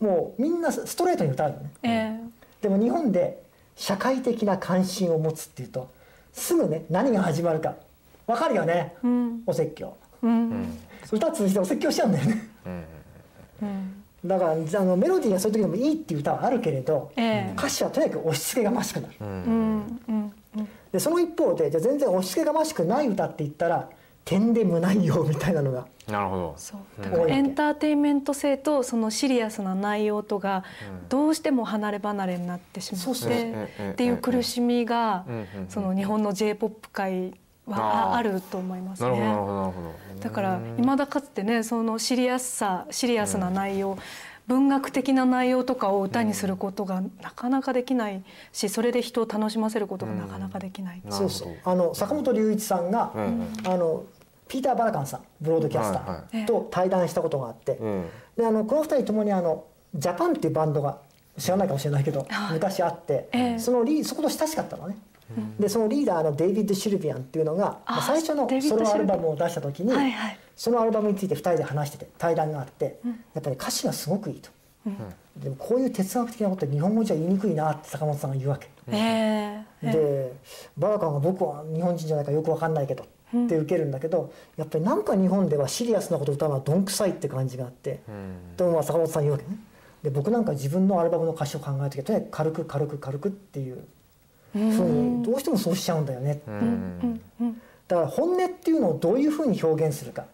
もうみんなストレートに歌うのね。ええ。でも日本で社会的な関心を持つっていうとすぐね何が始まるかわかるよね、うん。お説教うん。歌通じてお説教しちゃうんだよね。うん。だからあのメロディーがそういう時でもいいっていう歌はあるけれど、ええ。歌詞はとにかく押し付けがましくなる、うん。うん。うん。でその一方でじゃあ全然押し付けがましくない歌って言ったら点で無内容みたいなのがあなるほど。そう。だからエンターテインメント性とそのシリアスな内容とがどうしても離れ離れになってしまってっていう苦しみがその日本の j p o p 界はあると思いますなるほどなるね。ほどなるほど。だから未だかつてねそのシリアスさシリアスな内容文学的な内容とかを歌にすることがなかなかできないしそれで人を楽しませることがなかなかできない。んそうそう。あの坂本龍一さんが、うん。あのピーター・バラカンさんブロードキャスタはいーと対談したことがあって、うん。であのこの二人ともにあのジャパンっていうバンドが知らないかもしれないけど、はい昔あって、ええ。そのリーそこと親しかったのね、でそのリーダーのデイビッド・シルビアンっていうのがあまあ最初のソロアルバムを出した時に、はいはい。そのアルバムについて2人で話してて対談があって、やっぱり歌詞がすごくいいと、でもこういう哲学的なことって日本語じゃ言いにくいなって坂本さんが言うわけ。でバラカンが僕は日本人じゃないからよくわかんないけどって受けるんだけどやっぱりなんか日本ではシリアスなこと歌うのはどんくさいって感じがあってでもまあ坂本さん言うわけね。で僕なんか自分のアルバムの歌詞を考える時はとにかく軽く軽く軽くっていうふう。にどうしてもそうしちゃうんだよね。だから本音っていうのをどういうふうに表現するか。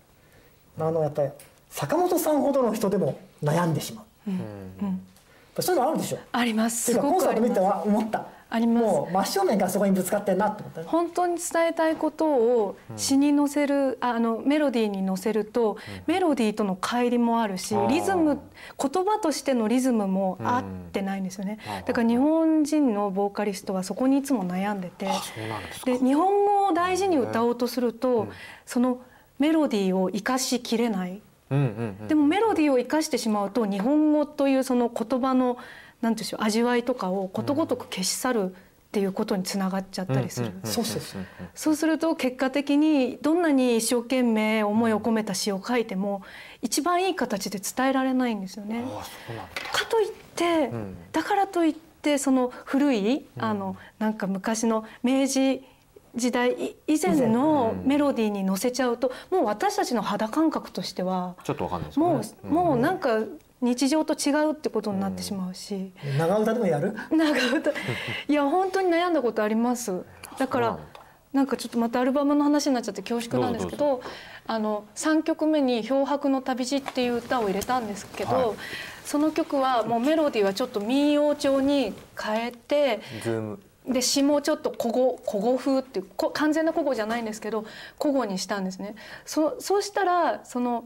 あのやっぱり坂本さんほどの人でも悩んでしまう。やっぱそういうのあるでしょ。あります。すっていうかコンごくあります。サート見ては思ったあります。もう真正面からそこにぶつかってんなって思ったね。本当に伝えたいことを詩に乗せる、あのメロディーに乗せると、メロディーとの乖離もあるしリズム言葉としてのリズムも合ってないんですよね、だから日本人のボーカリストはそこにいつも悩んでてで日本語を大事に歌おうとすると、そのメロディーを生かしきれない。でもメロディーを生かしてしまうと日本語というその言葉のなんでしょう味わいとかをことごとく消し去るっていうことにつながっちゃったりする。そうすると結果的にどんなに一生懸命思いを込めた詩を書いても一番いい形で伝えられないんですよね。かといって、んだからといってその古い、あのなんか昔の明治時代い以前のメロディーに乗せちゃうともう私たちの肌感覚としてはちょっとわかんないですもうねもうなんか日常と違うってことになってしまうし、長唄でもやる？長唄。[laughs] いや本当に悩んだことあります。だからなんかちょっとまたアルバムの話になっちゃって恐縮なんですけどあの3曲目に「漂白の旅路」っていう歌を入れたんですけど、はい。その曲はもうメロディーはちょっと民謡調に変えてズーム。で詩もちょっと古語古語風っていうこ完全な古語じゃないんですけど古語にしたんですね。そそうしたらその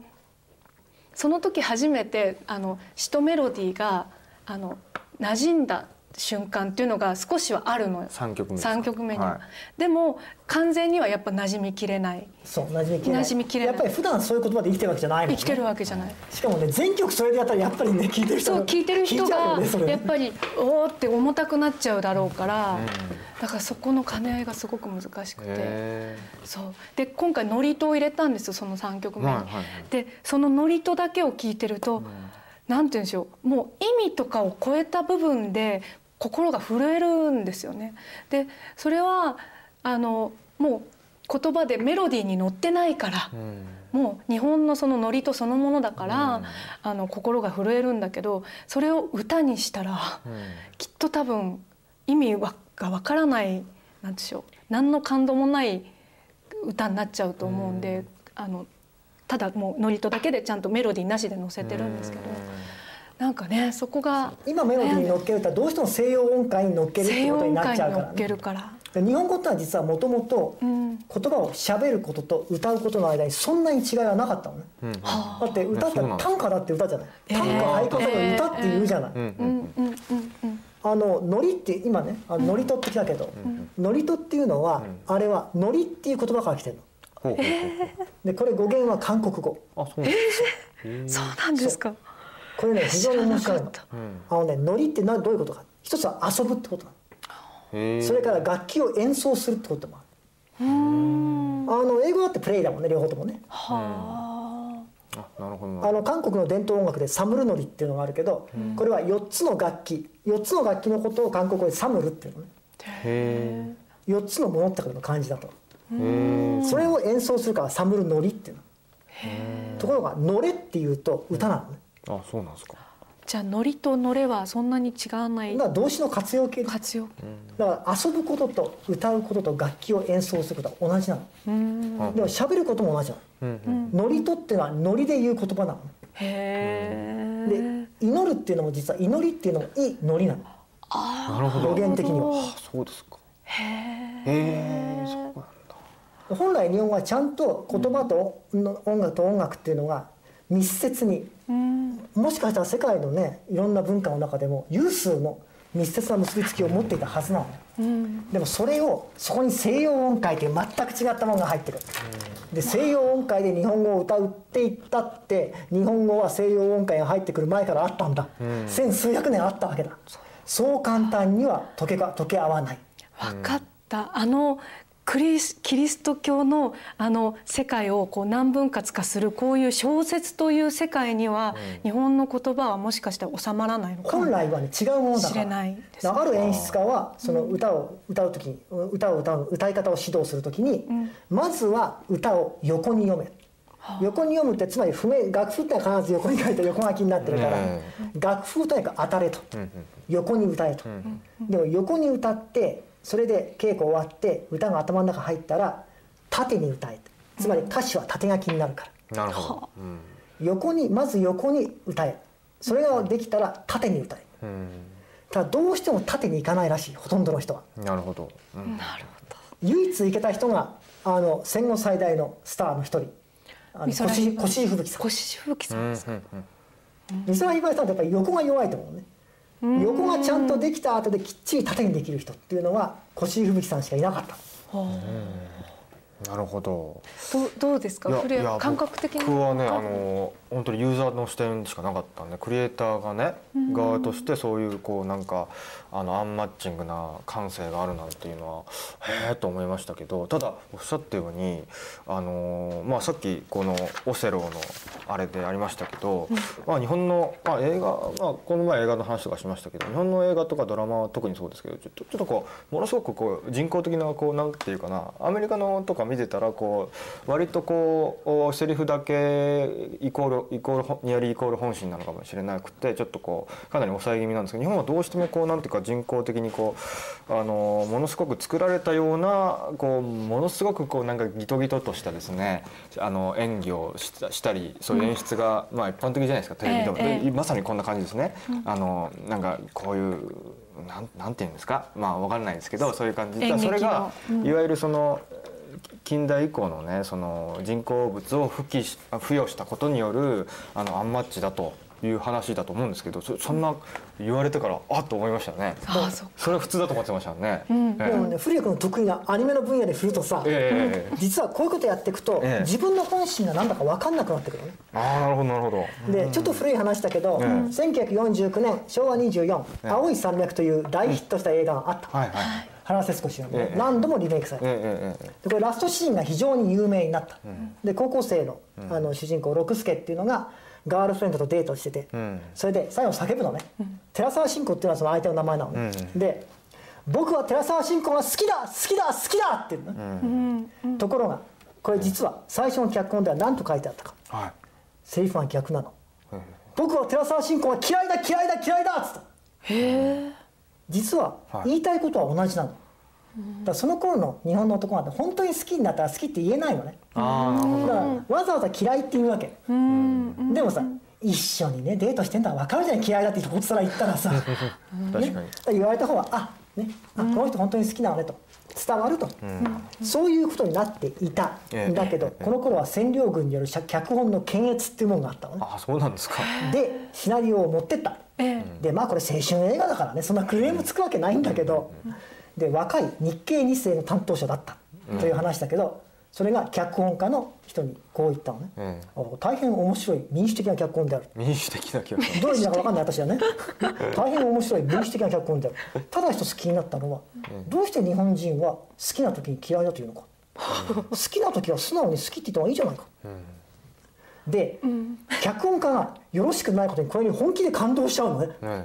その時初めてあの詩とメロディーがあの馴染んだ瞬間っていうのが少しはあるのよ。三曲目ですか？三曲目には、はい。でも完全にはやっぱ馴染みきれない。そう馴染みきれない。馴染みきれない。やっぱり普段そういう言葉で生きてるわけじゃない。もん、ね、生きてるわけじゃない、しかもね全曲それでやったらやっぱりね聞いてる人そう聞いてる人がねやっぱりおーって重たくなっちゃうだろうから、だからそこの兼ね合いがすごく難しくて。へそう。で今回ノリとを入れたんですよその3曲目に。はいはいはい。でそのノリとだけを聞いてると、なんて言うんでしょう。もう意味とかを超えた部分で心が震えるんですよね。でそれはあのもう言葉でメロディーに乗ってないから。えうんもう日本のそのノリとそのものだから、あの心が震えるんだけどそれを歌にしたら、きっと多分意味わがわからないなんでしょう何の感動もない歌になっちゃうと思うんで、あのただもうノリとだけでちゃんとメロディーなしで載せてるんですけど、なんかねそこが今メロディーに乗っけるとどうしても西洋音階に乗っけるってことになっちゃうから。ねるから。で日本語ってのは実はもともとうん。言葉を喋ることと歌うことの間にそんなに違いはなかったのね。うんはだって歌って短歌だって歌じゃない。えー。短歌俳句とか歌って言うじゃない。あのノリって今ねあのノリとってきたけどノリとっていうのはあれはノリっていう言葉から来てるの。でこれ語源は韓国語。あそうなんですか。そうなんですか。これね非常に面白いのあのねノリってなどういうことか。一つは遊ぶってことそれから楽器を演奏するってこともある。あの英語だってプレイだもんね両方ともね。はあ。なるほどな。あの韓国の伝統音楽でサムルノリっていうのがあるけどこれは4つの楽器。4つの楽器のことを韓国語でサムルっていうのね。へ4つのものってこと。の漢字だとそれを演奏するからサムルノリっていうの。ところが「乗れ」っていうと歌なのねあそうなんですか。あ。じゃあノリとノレはそんなに違わない。だ動詞の活用形活用。だから遊ぶことと歌うことと楽器を演奏することは同じなの。でも喋ることも同じなうんうん。のノリとっていうのはノリで言う言葉なの。ねへでえ。祈るっていうのも実は祈りっていうのもいいノリなの。なるほど語源的には。あそうですか。へへえそうなんだ。本来日本語はちゃんと言葉との音楽と音楽っていうのが密接に。もしかしたら世界のねいろんな文化の中でも有数の密接な結びつきを持っていたはずなの。ねうん。でもそれをそこに西洋音階という全く違ったものが入ってくる。で西洋音階で日本語を歌うって言ったって日本語は西洋音階が入ってくる前からあったんだ。千数百年あったわけだ。そう簡単には溶けか溶け合わない。わかった。あのクリスキリスト教のあの世界をこう何分割かするこういう小説という世界には、日本の言葉はもしかしたら収まらないのかも本来はね違うものだから。知れないですだからある演出家はその歌を歌う時に歌を歌う歌い方を指導する時に、まずは歌を横に読め、横に読むってつまり譜面楽譜ってのは必ず横に書いて横書きになってるから、楽譜をとにかく当たれと、横に歌えと、でも横に歌ってそれで稽古終わって歌が頭の中入ったら縦に歌えつまり歌詞は縦書きになるから。なるほど。うん。横にまず横に歌え。それができたら縦に歌え。ただどうしても縦に行かないらしいほとんどの人は。うんなるほど。うん。なるほど。唯一行けた人があの戦後最大のスターの一人。あの吹雪さん。吹さんです。か。美空ひばりさんってやっぱり横が弱いと思うね横がちゃんとできた後できっちり縦にできる人っていうのは越井吹雪さんしかいなかった。なるほど。どうどうですか？フレア感覚的に。僕はねあの本当にユーザーの視点しかなかったんでクリエイターがね側としてそういうこうなんかあのアンマッチングな感性があるなんていうのはへえと思いましたけどただおっしゃったようにあのまあさっきこのオセロのあれでありましたけど、まあ日本の、まあ、映画、まあ、この前映画の話とかしましたけど日本の映画とかドラマは特にそうですけどちょっとちょっとこうものすごくこう人工的なこうなんていうかなアメリカのとか見てたらこう割とこうおセリフだけイコールイコールほニアリーイコール本心なのかもしれなくてちょっとこうかなり抑え気味なんですけど日本はどうしてもこうなんていうか人工的にこうあのものすごく作られたようなこうものすごくこうなんかギトギトとしたですねあの演技をしたしたりそういう演出が、まあ一般的じゃないですかテレビでも、でまさにこんな感じですね。あのなんかこういうなんなんていうんですか？まあわかんないですけどそういう感じ。それが、うん。いわゆるその近代以降のねその人工物を付きし付与したことによるあのアンマッチだという話だと思うんですけどそそんな言われてからあっと思いましたねあそそれは普通だと思ってましたね、えでもね古谷君の得意なアニメの分野で振るとさ、ええ実はこういうことやっていくと、ええ自分の本心が何だか分かんなくなってくるね。ああなるほどなるほどでちょっと古い話だけど、ええ1949年昭和24「青い山脈」という大ヒットした映画があった、はいはい原節子主演で、ええ。何度もリメイクされた、えええええでこれラストシーンが非常に有名になった、で高校生のあの主人公六助っていうのがガールフレンドとデートしてて、ん。それで最後叫ぶのね、寺澤信子っていうのはその相手の名前なのね、で「僕は寺澤信子が好きだ好きだ好きだ!」って言うの、ところがこれ実は最初の脚本では何と書いてあったか。はい。セリフが逆なの、僕は寺澤信子が嫌いだ嫌いだ嫌いだっつった実ははい。言いたいことは同じなの、だからその頃の日本の男なんて本当に好きになったら好きって言えないのね。だからわざわざ嫌いって言うわけ。でもさ一緒にねデートしてんだから分かるじゃない嫌いだってこっちから言ったらさ [laughs] 確かに。ね、だから言われた方はあねあこの人本当に好きなのねと伝わると、そういうことになっていたええんだけど、この頃は占領軍による脚本の検閲っていうものがあったのね。あそうなんですか。でシナリオを持ってった、えでまあこれ青春映画だからねそんなクレームつくわけないんだけど、で若い日系2世の担当者だったという話だけど、それが脚本家の人にこう言ったのね、ええお大変面白い民主的な脚本である。民主的な気がどういう意味だか分かんない私はね。[laughs] 大変面白い民主的な脚本である。ただ一つ気になったのは、どうして日本人は好きな時に嫌いだというのか。[laughs] 好きな時は素直に好きって言った方がいいじゃないか、で、脚本家がよろしくないことにこれに本気で感動しちゃうのね、えね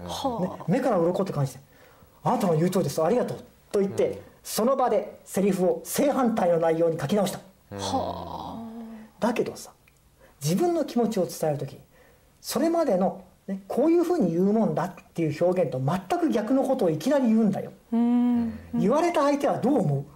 目から鱗って感じで「あなたの言う通りです。ありがとう」と言って、その場でセリフを正反対の内容に書き直した、だけどさ自分の気持ちを伝える時それまでの、ね、こういうふうに言うもんだっていう表現と全く逆のことをいきなり言うんだよ、言われた相手はどう思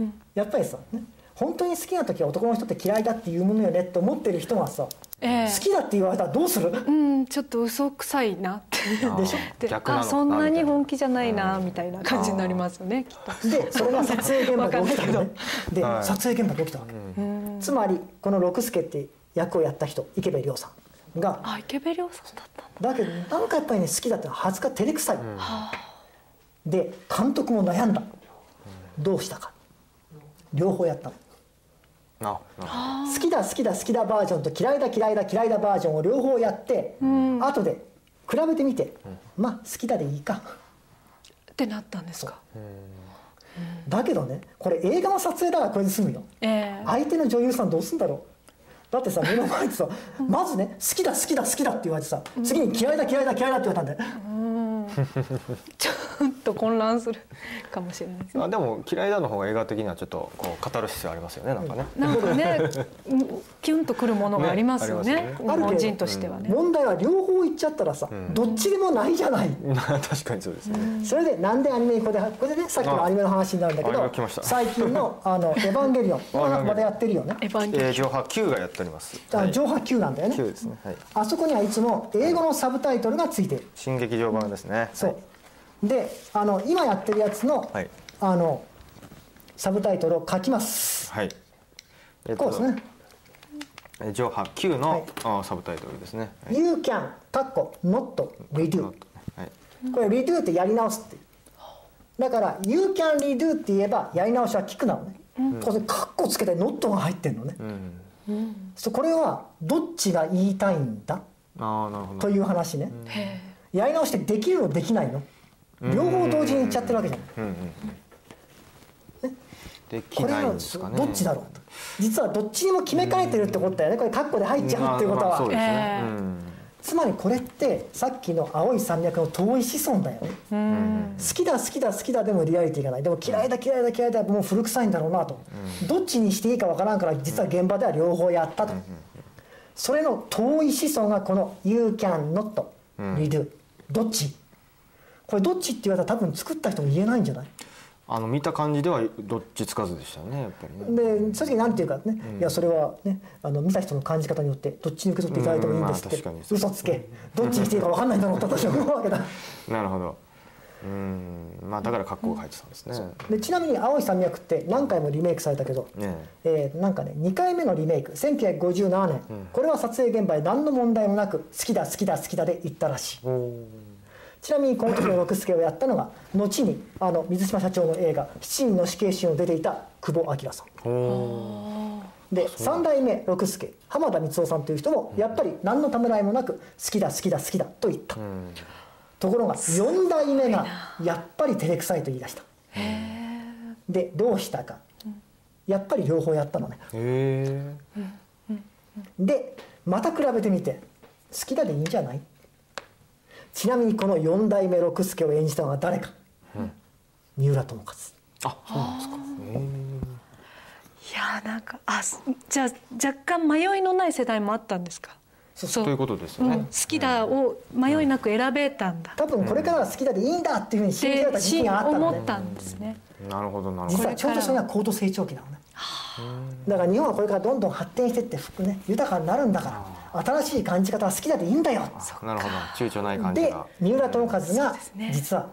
う、やっぱりさ、ね、本当に好きな時は男の人って嫌いだっていうものよねって思ってる人がさ、ええ。好きだって言われたらどうする、うんちょっと嘘くさいなって。でしょで逆なのかなあそんなに本気じゃないなみたいな感じになりますよねきっと。でそれが撮影現場で起きたのわね。[laughs] で、はい。撮影現場で起きたわけ、つまりこの六助って役をやった人池部亮さんがあ池部亮さんだったんだ。だけどなんかやっぱりね好きだって恥ずか照れくさい、で監督も悩んだ、どうしたか。両方やったの好きだ好きだ好きだバージョンと嫌いだ嫌いだ嫌いだバージョンを両方やって、後で比べてみて、まあ好きだでいいか。ってなったんですか？だけどねこれ映画の撮影だからこれで済むよ。ええ。相手の女優さんどうすんだろう。だってさ目の前でさまずね好きだ好きだ好きだって言われてさ次に嫌いだ嫌いだ嫌いだって言われたんだよちょっと混乱するかもしれないですほどあでも嫌いだの方が映画的にはちょっとこう語る必要ありますよねなんかね、なんかねうんキュンとくるものがありますよね。ねあり日本人としてはね。問題は両方言っちゃったらさ、どっちでもないじゃない、[laughs] 確かにそうですね、それでなんでアニメにこれでこれでねさっきのアニメの話になるんだけど最近のあの [laughs]「エヴァンゲリオン」エヴァンゲリオン。まだやってるよね。エヴァンゲリオン。えー、上波9がやっております。あの上波級なんだよね、9ですね。はい。あそこにはいつも英語のサブタイトルがついてる。新劇場版ですねそう。であの今やってるやつの,、はい。あのサブタイトルを書きます。はい。えっこうですね。えー上波9の、はい。あサブタイトルですね「You can」かっこ not redo はい。これ redo ってやり直すっていう。だから「You can redo」って言えばやり直しは効くなのね、これカッコつけて not が入ってんのね、そうこれはどっちが言いたいんだ？ああなるほど。という話ね、へやり直してできるのできないの？両方同時に言っちゃってるわけじゃない、できこれはないんですかね。どっちだろう？と実はどっちにも決めかねてるってことだよね。これカッコで入っちゃうっていうことは、まあね、つまりこれってさっきの青い山脈の遠い子孫だよね。好きだ好きだ好きだでもリアリティがない。でも嫌いだ嫌いだ嫌いだもう古臭いんだろうなと、どっちにしていいかわからんから実は現場では両方やったと、それの遠い子孫がこの「You can not redo、どっち？これどっちって言われたら多分作った人も言えないんじゃない？あの見た感じではどっちつかずでしたねやっぱりね。で正直なんていうかね、いやそれはねあの見た人の感じ方によってどっちに受け取っていただいてもいいんですって、うんまあ嘘つけ。どっちにしていいか分かんないんだろうって私は思うわけだ。[laughs] なるほどうん。まあだから格好が入ってたんですね。でちなみに「青い山脈」って何回もリメイクされたけど、ねえ。ーなんかね2回目のリメイク1957年、これは撮影現場で何の問題もなく「好きだ好きだ好きだ」で言ったらしい。ちなみにこの時の六助をやったのが後にあの水島社長の映画「七人の死刑囚」を出ていた久保明さん。で3代目六助浜田光夫さんという人もやっぱり何のためらいもなく「好きだ好きだ好きだ」と言った、うんところが4代目がやっぱり照れくさいと言い出した。でどうしたか。やっぱり両方やったのね。へえ。でまた比べてみて好きだでいいんじゃない？ちなみにこの4代目六助を演じたのは誰か、三浦友和。あそうなんですか。いやーなんかあすじゃあ若干迷いのない世代もあったんですか？そう。ということですよね。うん、好きだを迷いなく選べたんだ、多分これからは好きだでいいんだっていうふうに信じられた時期でがあったのね思ったん。ですね、なるほどなるほ実ど。はちょうどそれが高度成長期なのねだから日本はこれからどんどん発展していって服ね豊かになるんだから新しい感じ方は好きだでいいんだよ。なるほど。躊躇ない感じでが。三浦友和が実は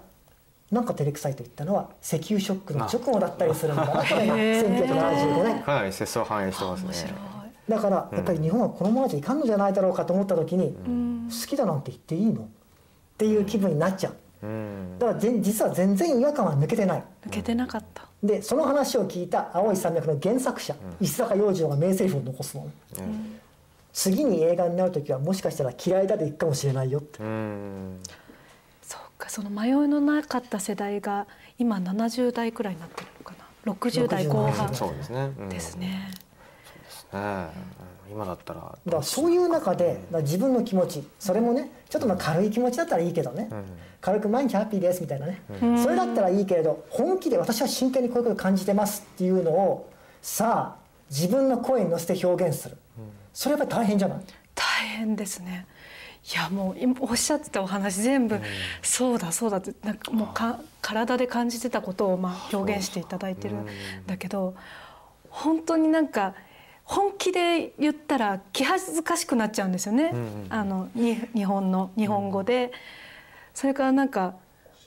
なんか照れくさいと言ったのは石油ショックの直後だったりするんだ。なこれが1975年。かなり節操反映してますね。だからやっぱり日本はこのままじゃいかんのじゃないだろうかと思った時に好きだなんて言っていいの？っていう気分になっちゃう。うん。だからぜ実は全然違和感は抜けてない。抜けてなかった。でその話を聞いた「青い山脈」の原作者、石坂洋次郎が名台詞を残すの、次に映画になる時はもしかしたら嫌いだでいくかもしれないよって。うん。そうかその迷いのなかった世代が今70代くらいになってるのかな。60代後半そうですね。うん。です。ね、ねうん今だったら。だそういう中で自分の気持ちそれもねちょっとまあ軽い気持ちだったらいいけどね、軽く毎日ハッピーですみたいなね、それだったらいいけれど本気で私は真剣にこういうこと感じてますっていうのをさあ自分の声に乗せて表現する、それやっぱり大変じゃない？大変ですね。いやもう今おっしゃってたお話全部、そうだそうだってなんかもうか体で感じてたことをまあ表現していただいてるんだけど本当になんか本気で言ったら気恥ずかしくなっちゃうんですよね、あのに日本の日本語で。それからなんか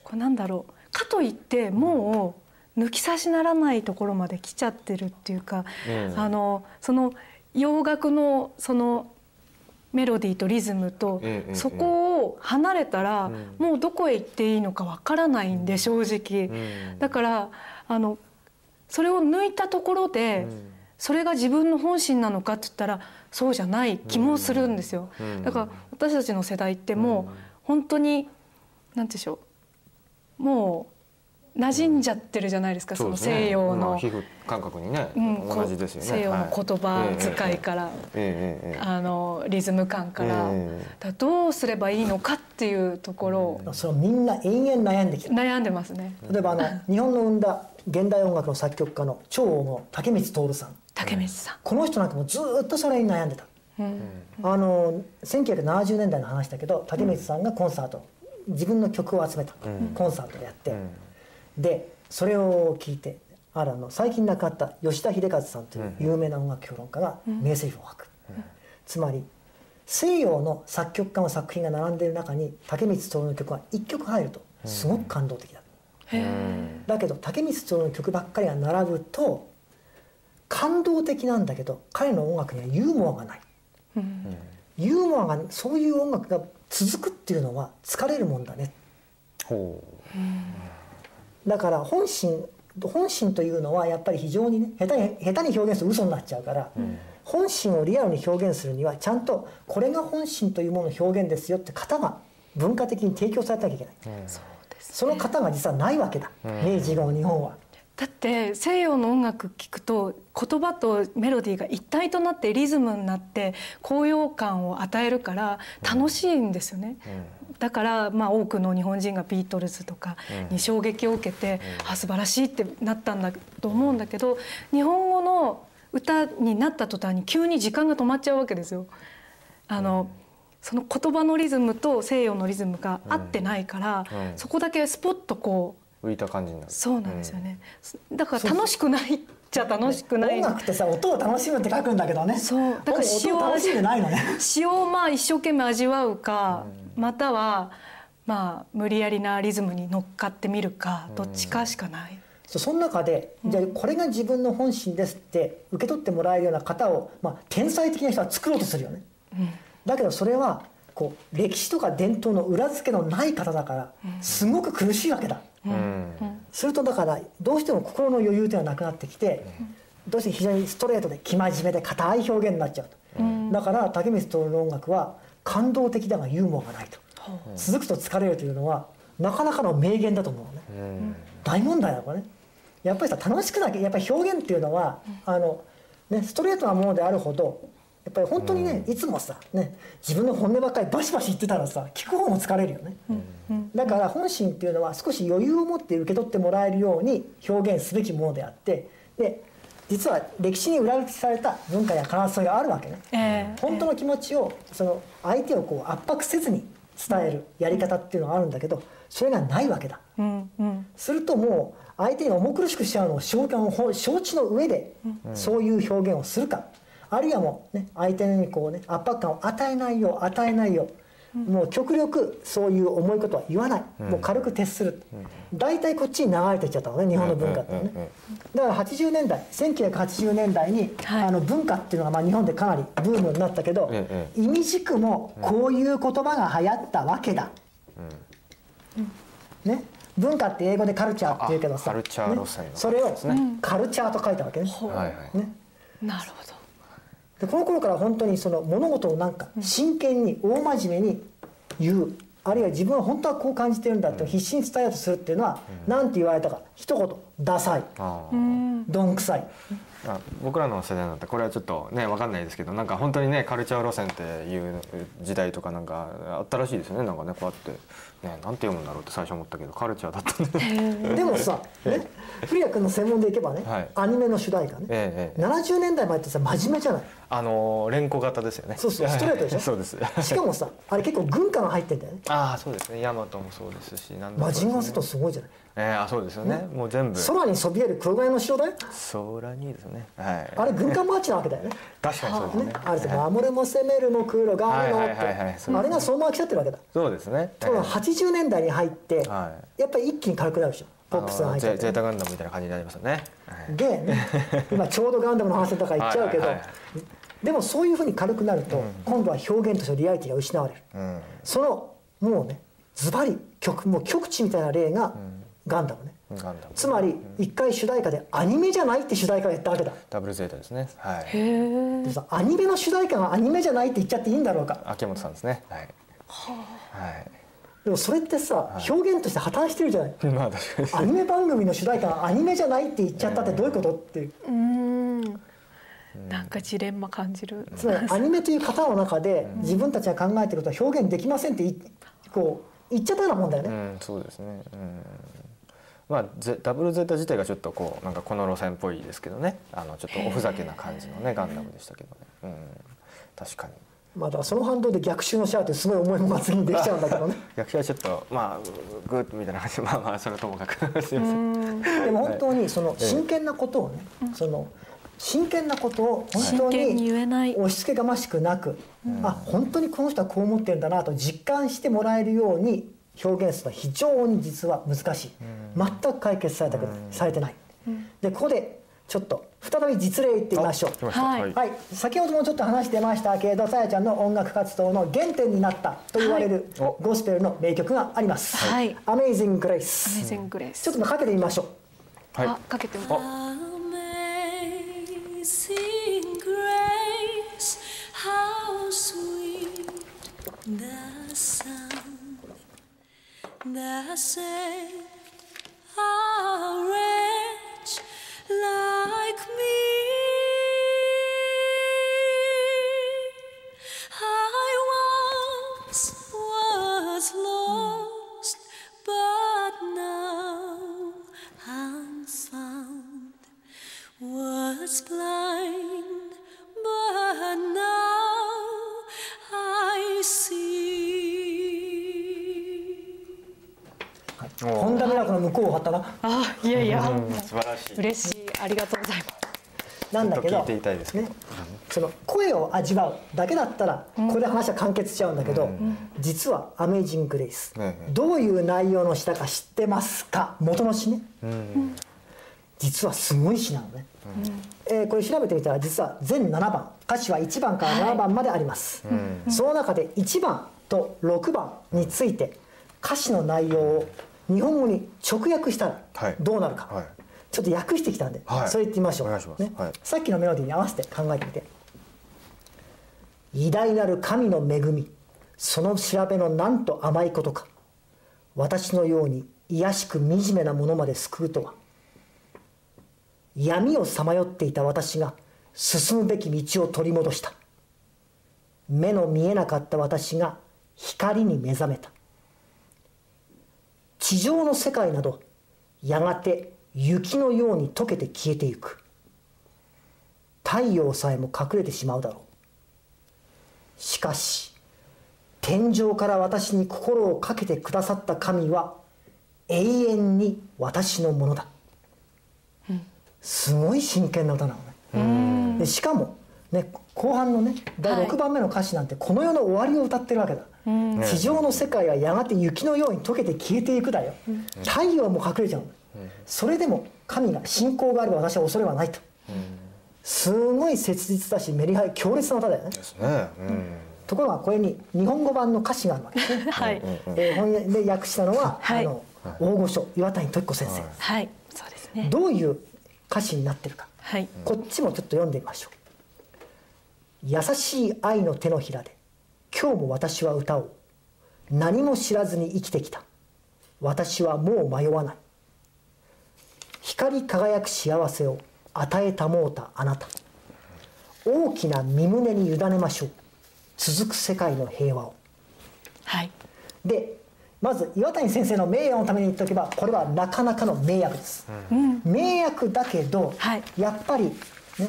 こうなんだろう。かといってもう抜き差しならないところまで来ちゃってるっていうか、うん。あのその洋楽のそのメロディーとリズムと、ええそこを離れたら、うん。もうどこへ行っていいのかわからないんで正直、うん。だからあのそれを抜いたところで、うんそれが自分の本心なのかって言ったらそうじゃない気もするんですよ。うん。だから私たちの世代ってもう本当になんていうんでしょう。もう馴染んじゃってるじゃないですか、そのですね。西洋の、まあ皮膚感覚にねうん同じですよね。西洋の言葉遣いから、あのリズム感から,、ええどうすればいいのかっていうところ。をそれをみんな延々悩んできた。悩んでますね。例えばあの日本の生んだ現代音楽の作曲家の超大物竹光徹さん竹光さん。この人なんかもずーっとそれに悩んでた。うん。あの1970年代の話だけど竹光さんがコンサート。自分の曲を集めた。コンサートをやって、でそれを聞いてあるあの最近亡くなった吉田秀和さんという有名な音楽評論家が名台詞を吐く、つまり西洋の作曲家の作品が並んでいる中に竹光徹の曲が1曲入るとすごく感動的だ、だけど竹光徹の曲ばっかりが並ぶと感動的なんだけど彼の音楽にはユーモアがない、ユーモアがそういう音楽が続くっていうのは疲れるもんだね。ほだから本心本心というのはやっぱり非常にね下手に下手に表現すると嘘になっちゃうから、本心をリアルに表現するにはちゃんとこれが本心というものの表現ですよって型が文化的に提供されなきゃいけない、そうですその型が実はないわけだ、明治後の日本は。だって西洋の音楽聴くと言葉とメロディーが一体となってリズムになって高揚感を与えるから楽しいんですよね。だからまあ多くの日本人がビートルズとかに衝撃を受けて、あ素晴らしいってなったんだと思うんだけど日本語の歌になった途端に急に時間が止まっちゃうわけですよ。あのその言葉のリズムと西洋のリズムが合ってないから、うん。そこだけスポッとこうう浮いた感じになる。そうなんですよね。だから楽しくないっちゃ楽しくない。音楽ってさ音を楽しむって書くんだけどねそうだから音を楽しんでないのね詩をまあ一生懸命味わうか、またはまあ無理やりなリズムに乗っかってみるかどっちかしかない。そうその中で、じゃあこれが自分の本心ですって受け取ってもらえるような方を、まあ、天才的な人は作ろうとするよね。だけどそれはこう歴史とか伝統の裏付けのない方だからすごく苦しいわけだ。するとだからどうしても心の余裕というのはなくなってきて、どうして非常にストレートで生真面目で硬い表現になっちゃうと。だから竹光徹の音楽は感動的だがユーモアがないと。続くと疲れるというのはなかなかの名言だと思うね。大問題だこれね。やっぱりさ楽しくなきゃやっぱり表現っていうのはあの、ね、ストレートなものであるほどやっぱり本当にね、いつもさ、ね、自分の本音ばっかりバシバシ言ってたらさ聞く方も疲れるよね、だから本心っていうのは少し余裕を持って受け取ってもらえるように表現すべきものであってで実は歴史に裏打ちされた文化や可能性があるわけね、ええ。本当の気持ちをその相手をこう圧迫せずに伝えるやり方っていうのがあるんだけどそれがないわけだ。うん。うん。するともう相手に重苦しくしちゃうのを承知の上でそういう表現をするか、あるいはもうね相手にこうね圧迫感を与えないよう与えないよう、もう極力そういう重いことは言わない、もう軽く徹する、大体こっちに流れてっちゃったのね日本の文化ってのはね、だから80年代1980年代に、はい。あの文化っていうのがまあ日本でかなりブームになったけど、え意味軸もこういう言葉が流行ったわけだ。ね、文化って英語でカルチャーって言うけどさ。それをカルチャーと書いたわけね。はいはい。ね。なるほど。でこの頃から本当にその物事をなんか真剣に大真面目に言う。あるいは自分は本当はこう感じてるんだって必死に伝えようとするっていうのは何て言われたか。一言ダサい。どんくさい。あ僕らの世代になったらこれはちょっとね分かんないですけどなんか本当にねカルチャー路線っていう時代とかなんかあったらしいですよね。なんかねこうやってねなんて読むんだろうって最初思ったけどカルチャーだったんで。[laughs] でもさ、ね、古谷君の専門でいけばね、はい。アニメの主題歌ね、ええええ。70年代前ってさ真面目じゃない？あのー連呼型ですよね。そうそうストレートでしょ？[laughs] そうです。しかもさあれ結構軍歌が入ってんだよね。ああそうですね。ヤマトもそうですしなんだマジンガー Z すすごいじゃない？えー、あそうですよね。もう全部。空にそびえるくろがねの城だよ。空にですね。はい。あれ軍艦マーチなわけだよね。確かにそうですね。ね。あれで守るも攻めるもくろがねのって。あれがそのまま来ちゃってるわけだ。そうですね。ところが80年代に入ってはやっぱり一気に軽くなるでしょ？ポップスが入ってゼゼータガンダムみたいな感じになりますよね、はい。で、ね、今ちょうどガンダムの話だから言っちゃうけど。はいはいはいでもそういうふうに軽くなると今度は表現としてのリアリティが失われる。うん。そのもうねズバリ極もう極致みたいな例がガンダムね。ガンダム。つまり一回主題歌でアニメじゃないって主題歌をやったわけだ。ダブルゼータですね。はい。へえ。でさアニメの主題歌がアニメじゃないって言っちゃっていいんだろうか。秋元さんですね。はい。はい。でもそれってさ表現として破綻してるじゃない？まあ確かに。アニメ番組の主題歌がアニメじゃないって言っちゃったってどういうことっていう。うーん。なんかジレンマ感じる。つまりアニメという型の中で自分たちが考えてることは表現できませんっていこう言っちゃったようなもんだよね、うんそうですね。うん。まあゼダブルゼータ自体がちょっとこうなんかこの路線っぽいですけどね。あのちょっとおふざけな感じのねガンダムでしたけどね。うん。確かに。まあだその反動で逆襲のシャアってすごい重いものが次にできちゃうんだけどね。[laughs] 役者はちょっとまあグッみたいな感じでまあまあそれはともかく。すいません。でも本当にその真剣なことをね、その真剣なことを本当に。押し付けがましくなく、あ本当にこの人はこう思ってるんだなと実感してもらえるように表現するのは非常に実は難しい、全く解決されたくない、されてない、でここでちょっと再び実例言ってみましょう。はい。はい、先ほどもちょっと話してましたけどさやちゃんの音楽活動の原点になったと言われるはい。お。ゴスペルの名曲があります「はい。Amazing Grace」アメージンググレース。ちょっとかけてみましょう。はい。あかけてみお Amazing the sun that saved a wretch like me. I once was lost, but now I'm found. Was blind, but now. 本田美奈子の向こうを張ったな。あいやいや、うん素晴らしい。嬉しい。ありがとうございます。なんだけどちょっと聞いていたいです。けどね、その声を味わうだけだったらこれで話は完結しちゃうんだけど、実は「アメイジング・グレイス」ええどういう内容の詩だか知ってますか？元の詩ね、実はすごい詩なのね、えーこれ調べてみたら実は全7番。歌詞は1番から7番まであります、その中で1番と6番について歌詞の内容を日本語に直訳したはい。らどうなるか、はい。ちょっと訳してきたんで、はい。それ言ってみましょう。ね。はい。さっきのメロディーに合わせて考えてみて。偉大なる神の恵みその調べのなんと甘いことか。私のように卑しく惨めなものまで救うとは闇をさまよっていた私が進むべき道を取り戻した。目の見えなかった私が光に目覚めた。地上の世界などやがて雪のように溶けて消えてゆく。太陽さえも隠れてしまうだろう。しかし天上から私に心をかけてくださった神は永遠に私のものだ、すごい真剣な歌なのね。でしかも、ね、後半のね第6番目の歌詞なんてこの世の終わりを歌ってるわけだ、地上の世界はやがて雪のように溶けて消えていくだよ、太陽も隠れちゃうの、それでも神が信仰があれば私は恐れはないと、すごい切実だしメリハリ強烈な歌だよね。ですね。うん。ところがこれに日本語版の歌詞があるわけですね、はい、えー翻訳で訳したのは、はい。あの大御所岩谷時子先生、はい、そうですね。どういう歌詞になってるか。はい、こっちもちょっと読んでみましょう。優しい愛の手のひらで今日も私は歌おう。何も知らずに生きてきた。私はもう迷わない。光り輝く幸せを与えたもうたあなた。大きな身胸に委ねましょう。続く世界の平和を。はい、でまず岩谷先生の名誉のために言っておけばこれはなかなかの名訳です、名訳だけど、はい。やっぱり、ね、好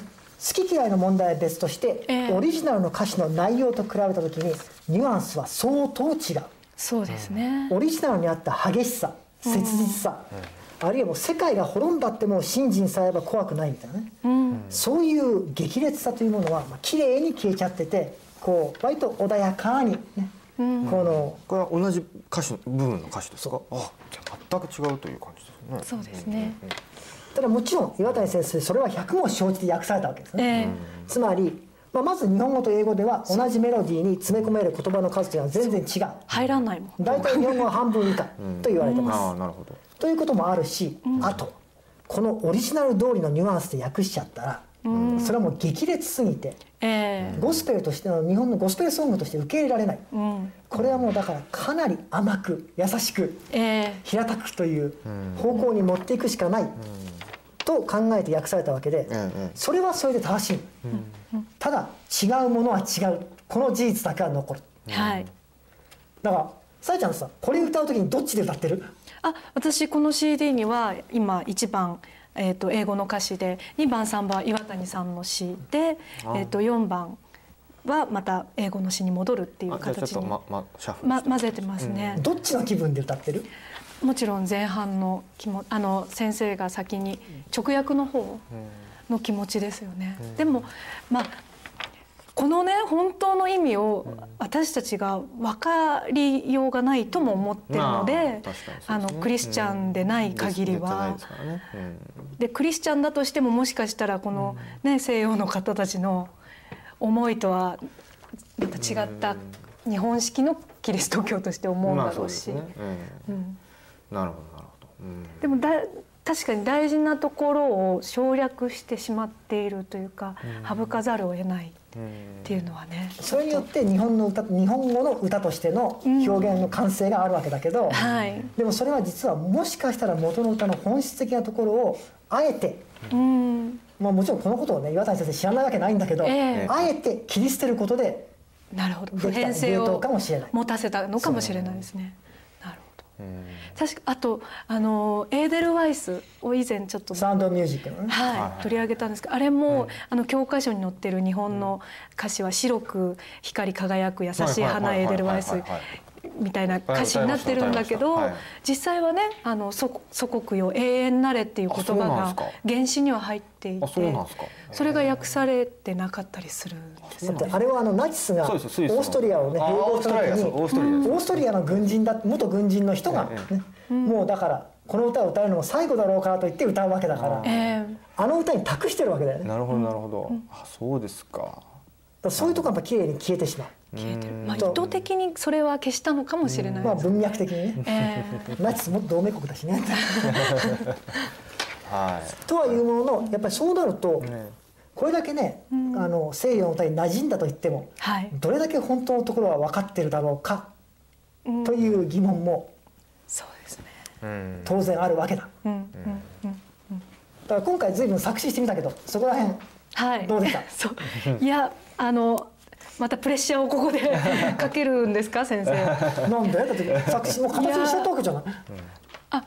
き嫌いの問題は別として、ええ。オリジナルの歌詞の内容と比べた時にニュアンスは相当違う。そうですね。オリジナルにあった激しさ切実さ、あるいはもう世界が滅んだってもう信心さえあれば怖くないみたいなね、そういう激烈さというものは、まあ綺麗に消えちゃっててこう割と穏やかに、ねこのこれは同じ歌詞の部分の歌詞ですか？あ、じゃあ全く違うという感じですね。そうですね。ただもちろん岩谷先生それは100も承知で訳されたわけですね、ええ。つまり、まあ、まず日本語と英語では同じメロディーに詰め込める言葉の数というのは全然違う。入らないもん。大体日本語は半分以下と言われてます、ああ、なるほど。ということもあるし、あとこのオリジナル通りのニュアンスで訳しちゃったら、それはもう激烈すぎてええ。ゴスペルとしての日本のゴスペルソングとして受け入れられない、うん、これはもうだからかなり甘く優しくええ。平たくという方向に持っていくしかないと考えて訳されたわけでええそれはそれで正しい。ただ違うものは違う。この事実だけは残る。はい。だからさえちゃんさこれ歌う時にどっちで歌ってる？あ、私この CD には今一番。えー、と英語の歌詞で2番3番は岩谷さんの詩で、えー、と4番はまた英語の詩に戻るっていう形にとままシャッフルま混ぜてますね、どっちの気分で歌ってる？もちろん前半の気もあの先生が先に直訳の方の気持ちですよね。でもまあこのね本当の意味を私たちが分かりようがないとも思ってるので、まあのクリスチャンでない限りは。でクリスチャンだとしてももしかしたらこの、ね、西洋の方たちの思いとはまた違った日本式のキリスト教として思うんまあだろうし。なるほどなるほど。うん。でもだ確かに大事なところを省略してしまっているというか、省かざるを得ないっていうのはね。それによって日本の歌日本語の歌としての表現の完成があるわけだけど、はい。でもそれは実はもしかしたら元の歌の本質的なところをあえてうん。まあ、もちろんこのことをね岩谷先生知らないわけないんだけど、ええあえて切り捨てることでなるほど。普遍性を持たせたのかもしれないですね。確かあとあのエーデルワイスを以前ちょっとサウンドミュージックのね。はい、はい。取り上げたんですけどあれも、あの教科書に載ってる日本の歌詞は白く光り輝く優しい花エーデルワイスみたいな歌詞になってるんだけど、はい。実際はねあの祖祖国よ永遠なれっていう言葉が原詞には入っていてあそれが訳されてなかったりするんですあれはあのナチスがオーストリアをねあ併合した時にオーストラリアの軍人だ元軍人の人が、えねもうだからこの歌を歌うのも最後だろうからと言って歌うわけだからえあの歌に託してるわけだよね。なるほどなるほど、あそうですからそういうとこがやっぱ綺麗に消えてしまう、まあ、意図的にそれは消したのかもしれないまあです、文脈的にね。え [laughs] ナチスも同盟国だしね。はとはいうもののやっぱりそうなるとい、ね。これだけね、あの西洋の歌に馴染んだと言ってもはい。どれだけ本当のところは分かってるだろうか、という疑問もそうですね。うん。当然あるわけだ。うんうんうん。だから今回随分作詞してみたけどそこら辺はい。どうでした？[laughs] そう。いやあのまたプレッシャーをここで [laughs] かけるんですか先生。なんでだって作詞もう形にしちゃったわけじゃない。あ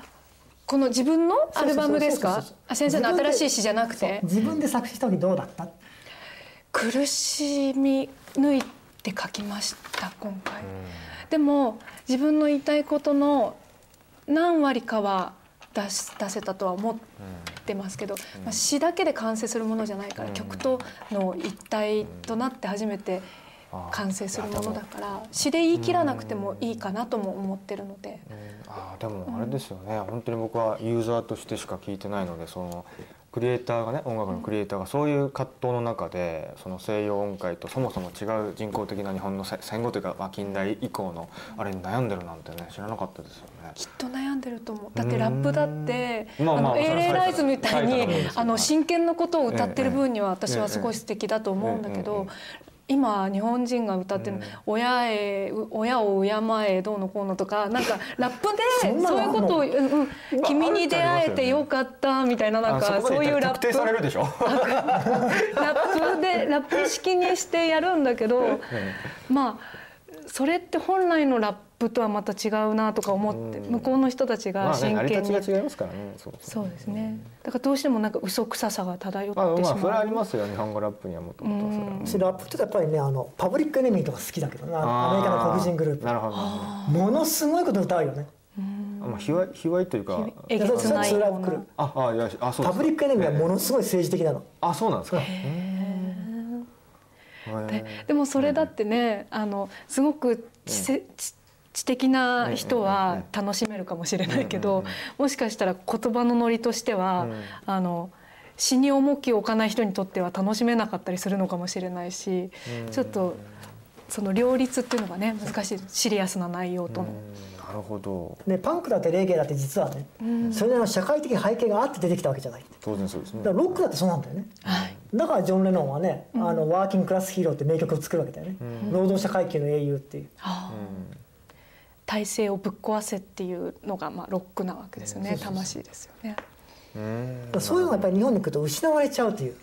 この自分のアルバムですか？先生の新しい詩じゃなくて？自分で作詞した時どうだった？苦しみ抜いて書きました今回、でも自分の言いたいことの何割かは出し出せたとは思ってますけど、まあ、詩だけで完成するものじゃないから、曲との一体となって初めて完成するものだから詩で言い切らなくてもいいかなとも思ってるので。あーでもあれですよね、本当に僕はユーザーとしてしか聞いてないのでそのクリエイターがね音楽のクリエイターがそういう葛藤の中でその西洋音階とそもそも違う人工的な日本のせ戦後というか、まあ、近代以降のあれに悩んでるなんてね知らなかったですよね。きっと悩んでると思う。だってラップだってあまあまあのエーレイライズみたいにあの真剣なことを歌ってる分には私はすごい素敵だと思うんだけえええど今日本人が歌ってる「親へう親を敬えどうのこうの」とかなんかラップでそういうことを「うんうん君に出会えてよかった」みたいななんあかそういうラップ。特定されるでしょ？[laughs] ラップでラップ式にしてやるんだけどまあそれって本来のラップとはまた違うなとか思って向こうの人たちがまあね真剣に。成り立ちが違いますからね。そうそう。ですね。だからどうしてもなんか嘘くささが漂ってまあしまあそれはありまうますよ日本語ラップにはもともとそれラップってやっぱりねあのパブリックエネミーとか好きだけどなアメリカの黒人グループ。なるほど。なるほものすごいこと歌うよね。ど。まあ卑猥卑猥というか。えげつないああいやあそうですパブリックエネミーはものすごい政治的なの。あそうなんですか。ででもそれだってねあのすごく知せ知知的な人は楽しめるかもしれないけどもしかしたら言葉のノリとしてはあの詩に重きを置かない人にとっては楽しめなかったりするのかもしれないしちょっとその両立っていうのがね難しいシリアスな内容との。なるほど。ねパンクだってレゲエだって実はねそれなりの社会的背景があって出てきたわけじゃない。当然そうですね。だ。からロックだってそうなんだよね。だからジョン・レノンはね「あのワーキングクラスヒーロー」って名曲を作るわけだよね。労働者階級の英雄っていう。ああ。体制をぶっ壊せっていうのがまあロックなわけですよね。魂ですよね。そういうのがやっぱり日本に来ると失われちゃうという。うん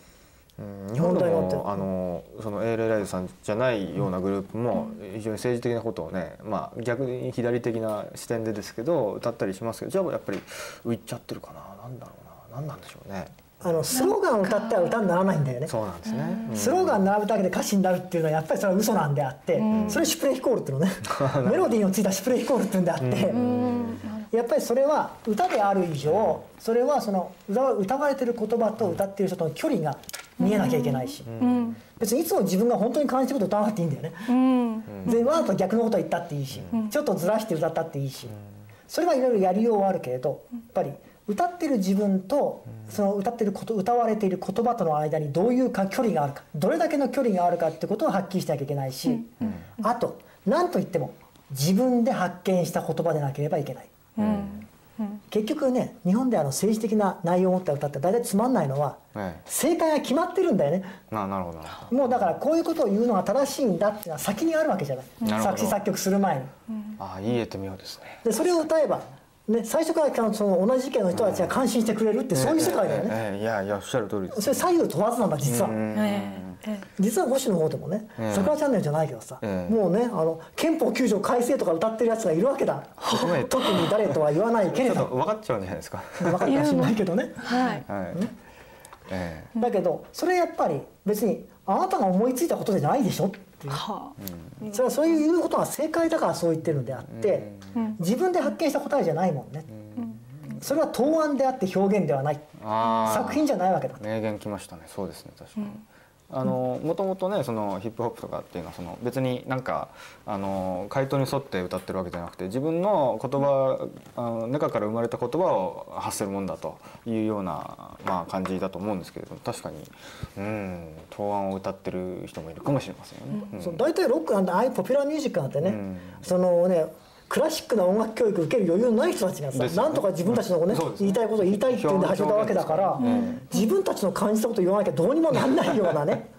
日本でもあのそのエーレイライズさんじゃないようなグループも非常に政治的なことをね、まあ、逆に左的な視点でですけど歌ったりしますけどじゃあやっぱり浮いちゃってるかな。なんだろうな。何なんでしょうね。あのスローガンを歌っては歌にならないんだよね。そうなんですね、うん。スローガン並ぶだけで歌詞になるっていうのはやっぱりそれは嘘なんであって、それシュプレヒコールっていうのね。[laughs] メロディーのついたシュプレヒコールっていうんであって、やっぱりそれは歌である以上それはその歌わ歌われてる言葉と歌ってる人との距離が見えなきゃいけないし、別にいつも自分が本当に感じてること歌わなくていいんだよね。うん。でわざと逆のこと言ったっていいし、ちょっとずらして歌ったっていいし、それはいろいろやりようはあるけれどやっぱり歌ってる自分とその歌ってること歌われている言葉との間にどういうか距離があるかどれだけの距離があるかってことをはっきりしなきゃいけないし、あと何と言っても自分で発見した言葉でなければいけない。結局ね日本であの政治的な内容を持った歌って大体つまんないのはええ正解が決まってるんだよね。ななるほど。もうだからこういうことを言うのが正しいんだっていうのは先にあるわけじゃない。作詞作曲する前に。どああいい絵ってみようですね。でそれを歌えば、ね、最初からその同じ意見の人たちが感心してくれるってそういう世界だよね、ええええいやいやおっしゃる通りです。それ左右問わずなんだ実は、えええ実は星の方でもね「ええ桜チャンネル」じゃないけどさ、ええもうねあの憲法9条改正とか歌ってるやつがいるわけだ。特に誰とは言わないけれど。分かっちゃうんじゃないですか。分かったかもしれないけどね。はい。はい、えだけどそれやっぱり別にあなたが思いついたことじゃないでしょっていう。はそれはそういうことが正解だからそう言ってるのであって、自分で発見した答えじゃないもんね、それは答案であって表現ではない。作品じゃないわけだ。名言きましたね。そうですね。確かに、あのもともとねそのヒップホップとかっていうのはその別になんかあの回答に沿って歌ってるわけじゃなくて自分の言葉あの中から生まれた言葉を発せるもんだというような、まあ、感じだと思うんですけれども確かに。うん答案を歌ってる人もいるかもしれませんよね。うん。そう大体ロックなんてああいうポピュラーミュージックなんてね、うん。そのねクラシックな音楽教育受ける余裕のない人たちがさ、ですよね。なんとか自分たちのね、ね。言いたいことを言いたいっていうんで始めたわけだから、表現ですから自分たちの感じたこと言わなきゃどうにもなんないようなね、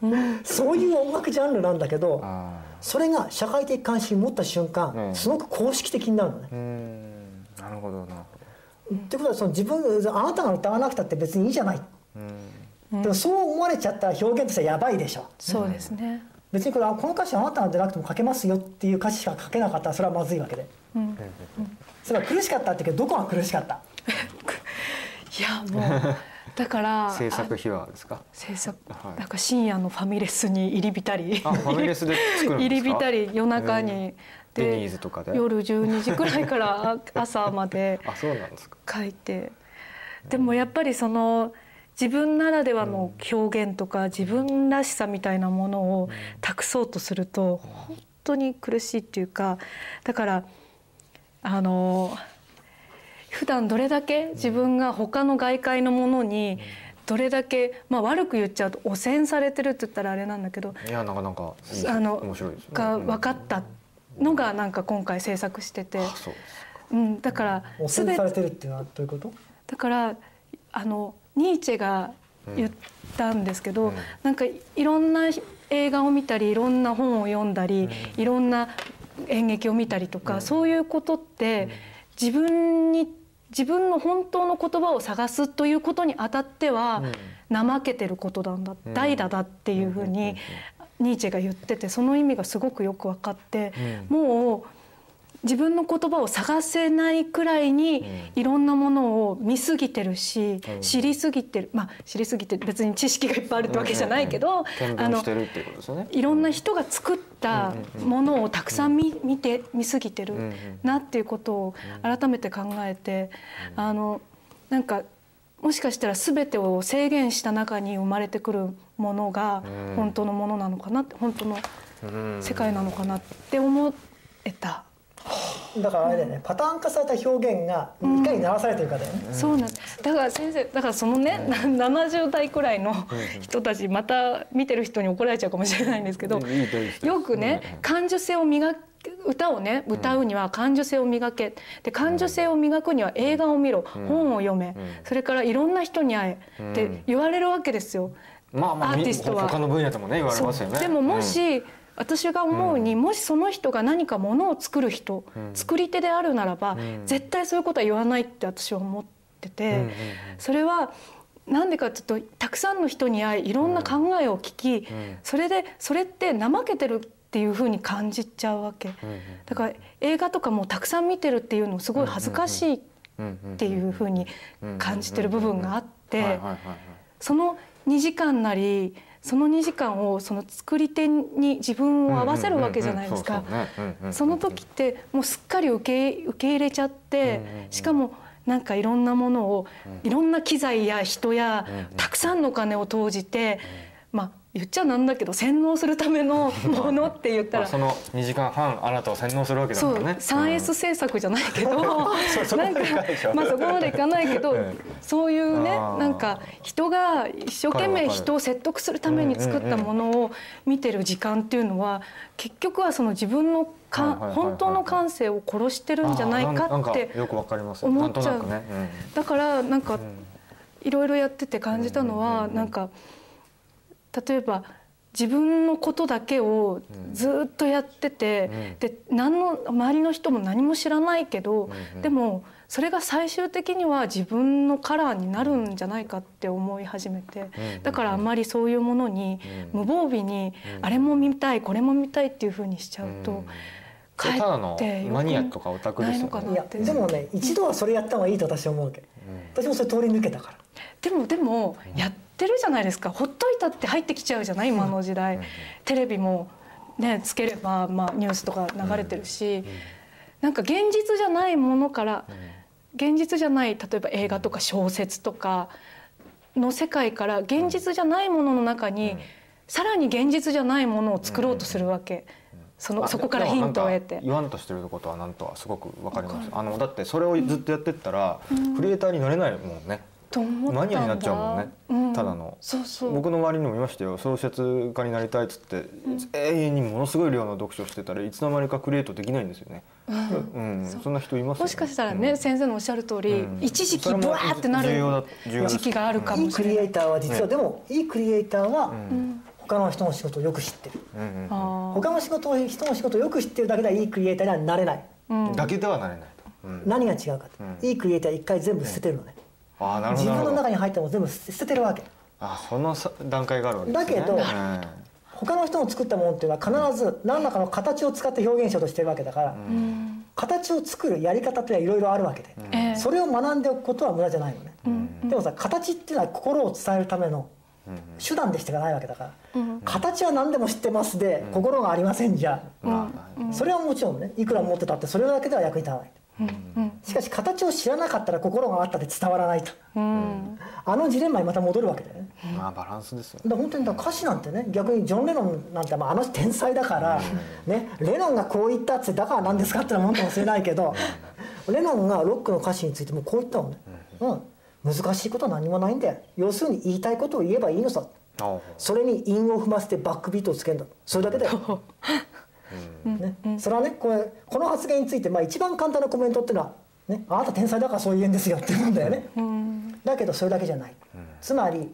そういう音楽ジャンルなんだけどあそれが社会的関心を持った瞬間、うん。すごく公式的になるのね。なるほどなってことはその自分あなたが歌わなくたって別にいいじゃない、ど。うん。でもそう思われちゃったら表現としてはやばいでしょ。そうですね。別にこれあこの歌詞あなたが出なくても書けますよっていう歌詞しか書けなかったらそれはまずいわけで、それは苦しかったって言うけどどこが苦しかった？[laughs] いやもうだから [laughs] 制作秘話ですか？制作はい。なんか深夜のファミレスに入り浸り。あファミレスで作るんですか？[laughs] 入り浸り夜中に。デニーズとかで？夜12時くらいから朝まであそうなんですか。書いて。でもやっぱりその自分ならではの表現とか自分らしさみたいなものを託そうとすると本当に苦しいっていうかだからあの普段どれだけ自分が他の外界のものにどれだけ、まあ、悪く言っちゃうと汚染されてるって言ったらあれなんだけどいやなかなかあの面白いですね。が分かったのがなんか今回制作してて。うん、だから汚染されてるっていうのはどういうこと？だからあのニーチェが言ったんですけど、うん。なんかいろんな映画を見たりいろんな本を読んだり、いろんな演劇を見たりとか、そういうことって自分に自分の本当の言葉を探すということにあたっては怠けてることなんだ、うん。代打だっていうふうにニーチェが言っててその意味がすごくよく分かって、うもう自分の言葉を探せないくらいにいろんなものを見すぎてるし、うん。知りすぎてる。まあ知りすぎて別に知識がいっぱいあるってわけじゃないけど、いろんな人が作ったものをたくさん見見て見すぎてるなっていうことを改めて考えてあのなんかもしかしたら全てを制限した中に生まれてくるものがうん。本当のものなのかなって本当のうん。世界なのかなって思えた。だからあれだよねパターン化された表現がいかに鳴らされてるかだよね、そうなんだから先生だからそのね、な70代くらいの人たちまた見てる人に怒られちゃうかもしれないんですけど、よくね感受性を磨く歌をね歌うには感受性を磨け。で感受性を磨くには映画を見ろ、本を読め、それからいろんな人に会え。って言われるわけですよ。まあまあアーティストは。他の分野でもね言われますよね。でももし、私が思うに、もしその人が何かものを作る人、作り手であるならば、絶対そういうことは言わないって私は思ってて、それはなんでかっていうとたくさんの人に会いいろんな考えを聞き、それでそれって怠けてるっていうふうに感じちゃうわけ、だから映画とかもたくさん見てるっていうのすごい恥ずかしいっていうふうに感じてる部分があって。その2時間なりその2時間をその作り手に自分を合わせるわけじゃないですか。その時ってもうすっかり受け受け入れちゃってしかもなんかいろんなものをいろんな機材や人やたくさんのお金を投じてまあ言っちゃなんだけど洗脳するための [laughs] ものって言ったら。まあその2時間半あなたを洗脳するわけだかそうらね。3S 制作じゃないけど [laughs] ないでしょ。まあそこまでいかないけど、ええそういうねなんか人が一生懸命人を説得するために作ったものを見てる時間っていうのは結局はその自分のか本当の感性を殺してるんじゃないかってかよくわかります。思っちゃう。だからなんかいろいろやってて感じたのはなんか例えば自分のことだけをずっとやっててで何の周りの人も何も知らないけどでもそれが最終的には自分のカラーになるんじゃないかって思い始めてだからあんまりそういうものに無防備にあれも見たいこれも見たいっていうふうにしちゃうとただのマニアとかオタクですよね。いやでもね一度はそれやった方がいいと私は思うわけ、私もそれ通り抜けたから。でもでもやってるじゃないですか。ほっといたって入ってきちゃうじゃない？今の時代。テレビもねつければ、まあ、ニュースとか流れてるし、なんか現実じゃないものから、現実じゃない例えば映画とか小説とかの世界から現実じゃないものの中に、さらに現実じゃないものを作ろうとするわけ、そのそこからヒントを得て。言わんとしてることはなんとはすごくわかります。あのだってそれをずっとやってったら、クリエイターになれないもんねマニアになっちゃうもんね、うん。ただの。そうそう。僕の周りにもいましたよ。小説家になりたいっつって、永遠にものすごい量の読書してたらいつの間にかクリエイトできないんですよね、うん。そんな人いますよもしかしたらね、うん。先生のおっしゃる通り、うん。一時期ブワーってな重要だる時期があるかいいもしれない。クリエイ。ターは実は、ね。でもいいクリエイターはん。他の人の仕事をよく知ってる、うんうんあ他の仕事を人の仕事をよく知ってるだけではいいクリエイターにはなれない、ーだけではなれないと、うん。何が違うかと、うん。いいクリエイターは一回全部捨ててるのね、自分のどなるほど。中に入ったものを全部捨て捨ててるわけ。あそのさ段階があるわけですね。だけどうん。他の人の作ったものっていうのは必ず何らかの形を使って表現しようとしてるわけだから、うん。形を作るやり方っていうのはいろいろあるわけで、ええそれを学んでおくことは無駄じゃないのね、でもさ形っていうのは心を伝えるための手段でしかないわけだから、形は何でも知ってますで、心がありませんじゃ、まあ。それはもちろんねいくら持ってたってそれだけでは役に立たない、しかし形を知らなかったら心があったで伝わらないと、うん。あのジレンマにまた戻るわけだよね。まあバランスですよ。だから本当にだから歌詞なんてね逆にジョン・レノンなんてまああの人天才だから、ね、レノンがこう言ったってだから何ですかってのもんかもしれないけどレノンがロックの歌詞についてもこう言ったのね、うん、難しいことは何もないんだよ。要するに言いたいことを言えばいいのさ。あそれに韻を踏ませてバックビートをつけるんだ。それだけだよ、ね、それはねこれこの発言について、まあ、一番簡単なコメントっていうのは、ね「あなた天才だからそう言えんですよ」って言うんだよね、だけどそれだけじゃない、つまり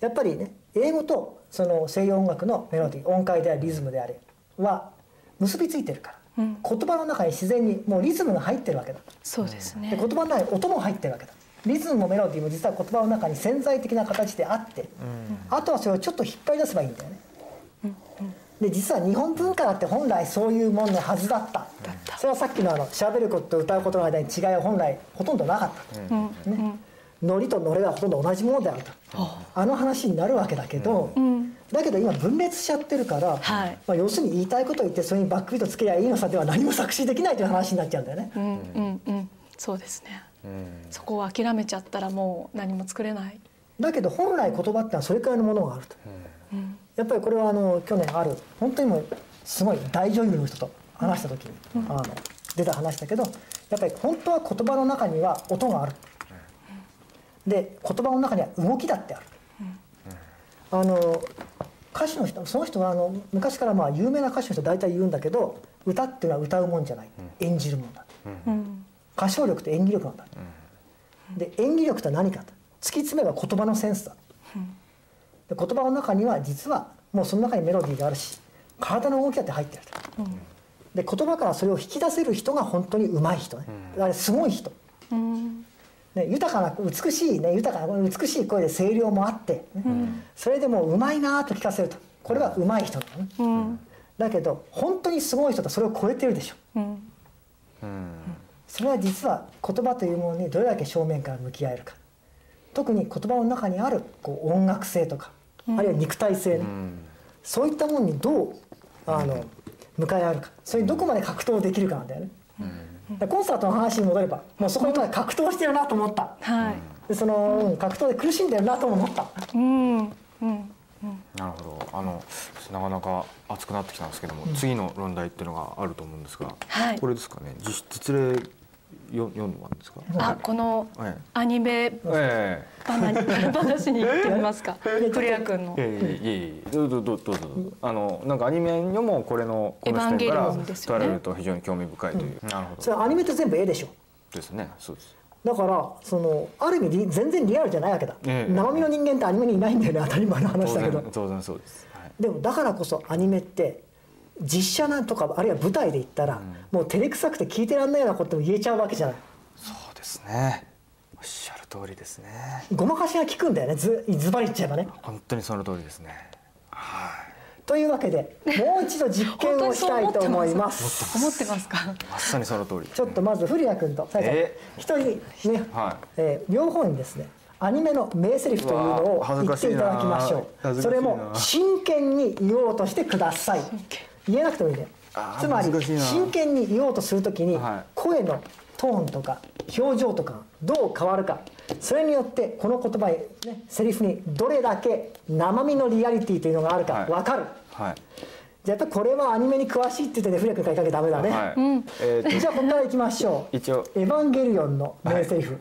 やっぱりね英語とその西洋音楽のメロディー音階でありリズムであれは結びついてるから、言葉の中に自然にもうリズムが入ってるわけだ。そうですね。で言葉の中に音も入ってるわけだ。リズムもメロディーも実は言葉の中に潜在的な形であって、あとはそれをちょっと引っ張り出せばいいんだよね、で実は日本文化だって本来そういうもんのはずだった。それはさっきのあの喋ることと歌うことの間に違いは本来ほとんどなかった、ね。ノリとノレはほとんど同じものであると、あの話になるわけだけど、だけど今分裂しちゃってるから、はい。まあ、要するに言いたいことを言ってそれにバックビートつけりゃいいのさでは何も作詞できないという話になっちゃうんだよね。うんうんうん。そうですね、そこを諦めちゃったらもう何も作れない。だけど本来言葉ってのはそれくらいのものがあると、やっぱりこれはあの去年ある本当にもうすごい大女優の人と話した時に、あの出た話だけどやっぱり本当は言葉の中には音がある、で言葉の中には動きだってある、あの歌手の人その人はあの昔からまあ有名な歌手の人大体言うんだけど歌っていうのは歌うもんじゃない、演じるもんだ、歌唱力って演技力なんだ、で演技力とは何かと。突き詰めば言葉のセンスだ、で言葉の中には実はもうその中にメロディーがあるし体の動きだって入ってると、で言葉からそれを引き出せる人が本当に上手い人ね、あれすごい人、ね、豊かな美しいね豊かな美しい声で声量もあって、ね。それでもううまいなと聞かせると。これはうまい人なのね、だけど本当にすごい人とそれを超えてるでしょ。うん。それは実は言葉というものにどれだけ正面から向き合えるか。特に言葉の中にあるこう音楽性とか、あるいは肉体性。ね、そういったものにどうあの向かい合うか。それにどこまで格闘できるかなんだよね、でコンサートの話に戻ればもうそこにまで格闘してるなと思った。はい。でそのうん格闘で苦しんでるなとも思った。うん。うん。なるほど。あのなかなか熱くなってきたんですけども、次の論題っていうのがあると思うんですが、はい。これですかね。実実例よ読んだんですか、あこのはいアニメえ話話に行ってみますか？[laughs] 古谷君の。えいえいえいえどうぞどうぞどうぞどうぞ。あのなんかアニメにもこれのこの視点かエヴァンゲリらオンですよね。捉えられると非常に興味深いという、なるほそれどアニメって全部絵でしょ？ですね。そうです。だからそのある意味リ全然リアルじゃないわけだ、ええ。生身の人間ってアニメにいないんだよね。当たり前の話当だけど。然当然そうです、はい、でもだからこそアニメって実写なんとかあるいは舞台で言ったら、もう照れくさくて聞いてらんないようなことも言えちゃうわけじゃない。そうですね。おっしゃる通りですね。ごまかしが効くんだよね。ずズバリ言っちゃえばね。本当にその通りですね。はい。というわけでもう一度実験をしたいと思います。思ってます。か？まさにその通り。ちょっとまず古谷君とさやちゃんえ？一人ね、はい。えー両方にですねアニメの名台詞というのうを言っていただきましょう。恥ずかしいなそれも真剣に言おうとしてください言えなくてもいいんだよ。つまり真剣に言おうとするときにはい。声のトーンとか表情とかがどう変わるか。それによってこの言葉に、ね、セリフにどれだけ生身のリアリティというのがあるかはい。分かる、はい。じゃあやっぱりこれはアニメに詳しいって言ってねフレ君からいかなきゃダメだね、はい。じゃあここからいきましょう。一応。エヴァンゲリオン」の名セリフ、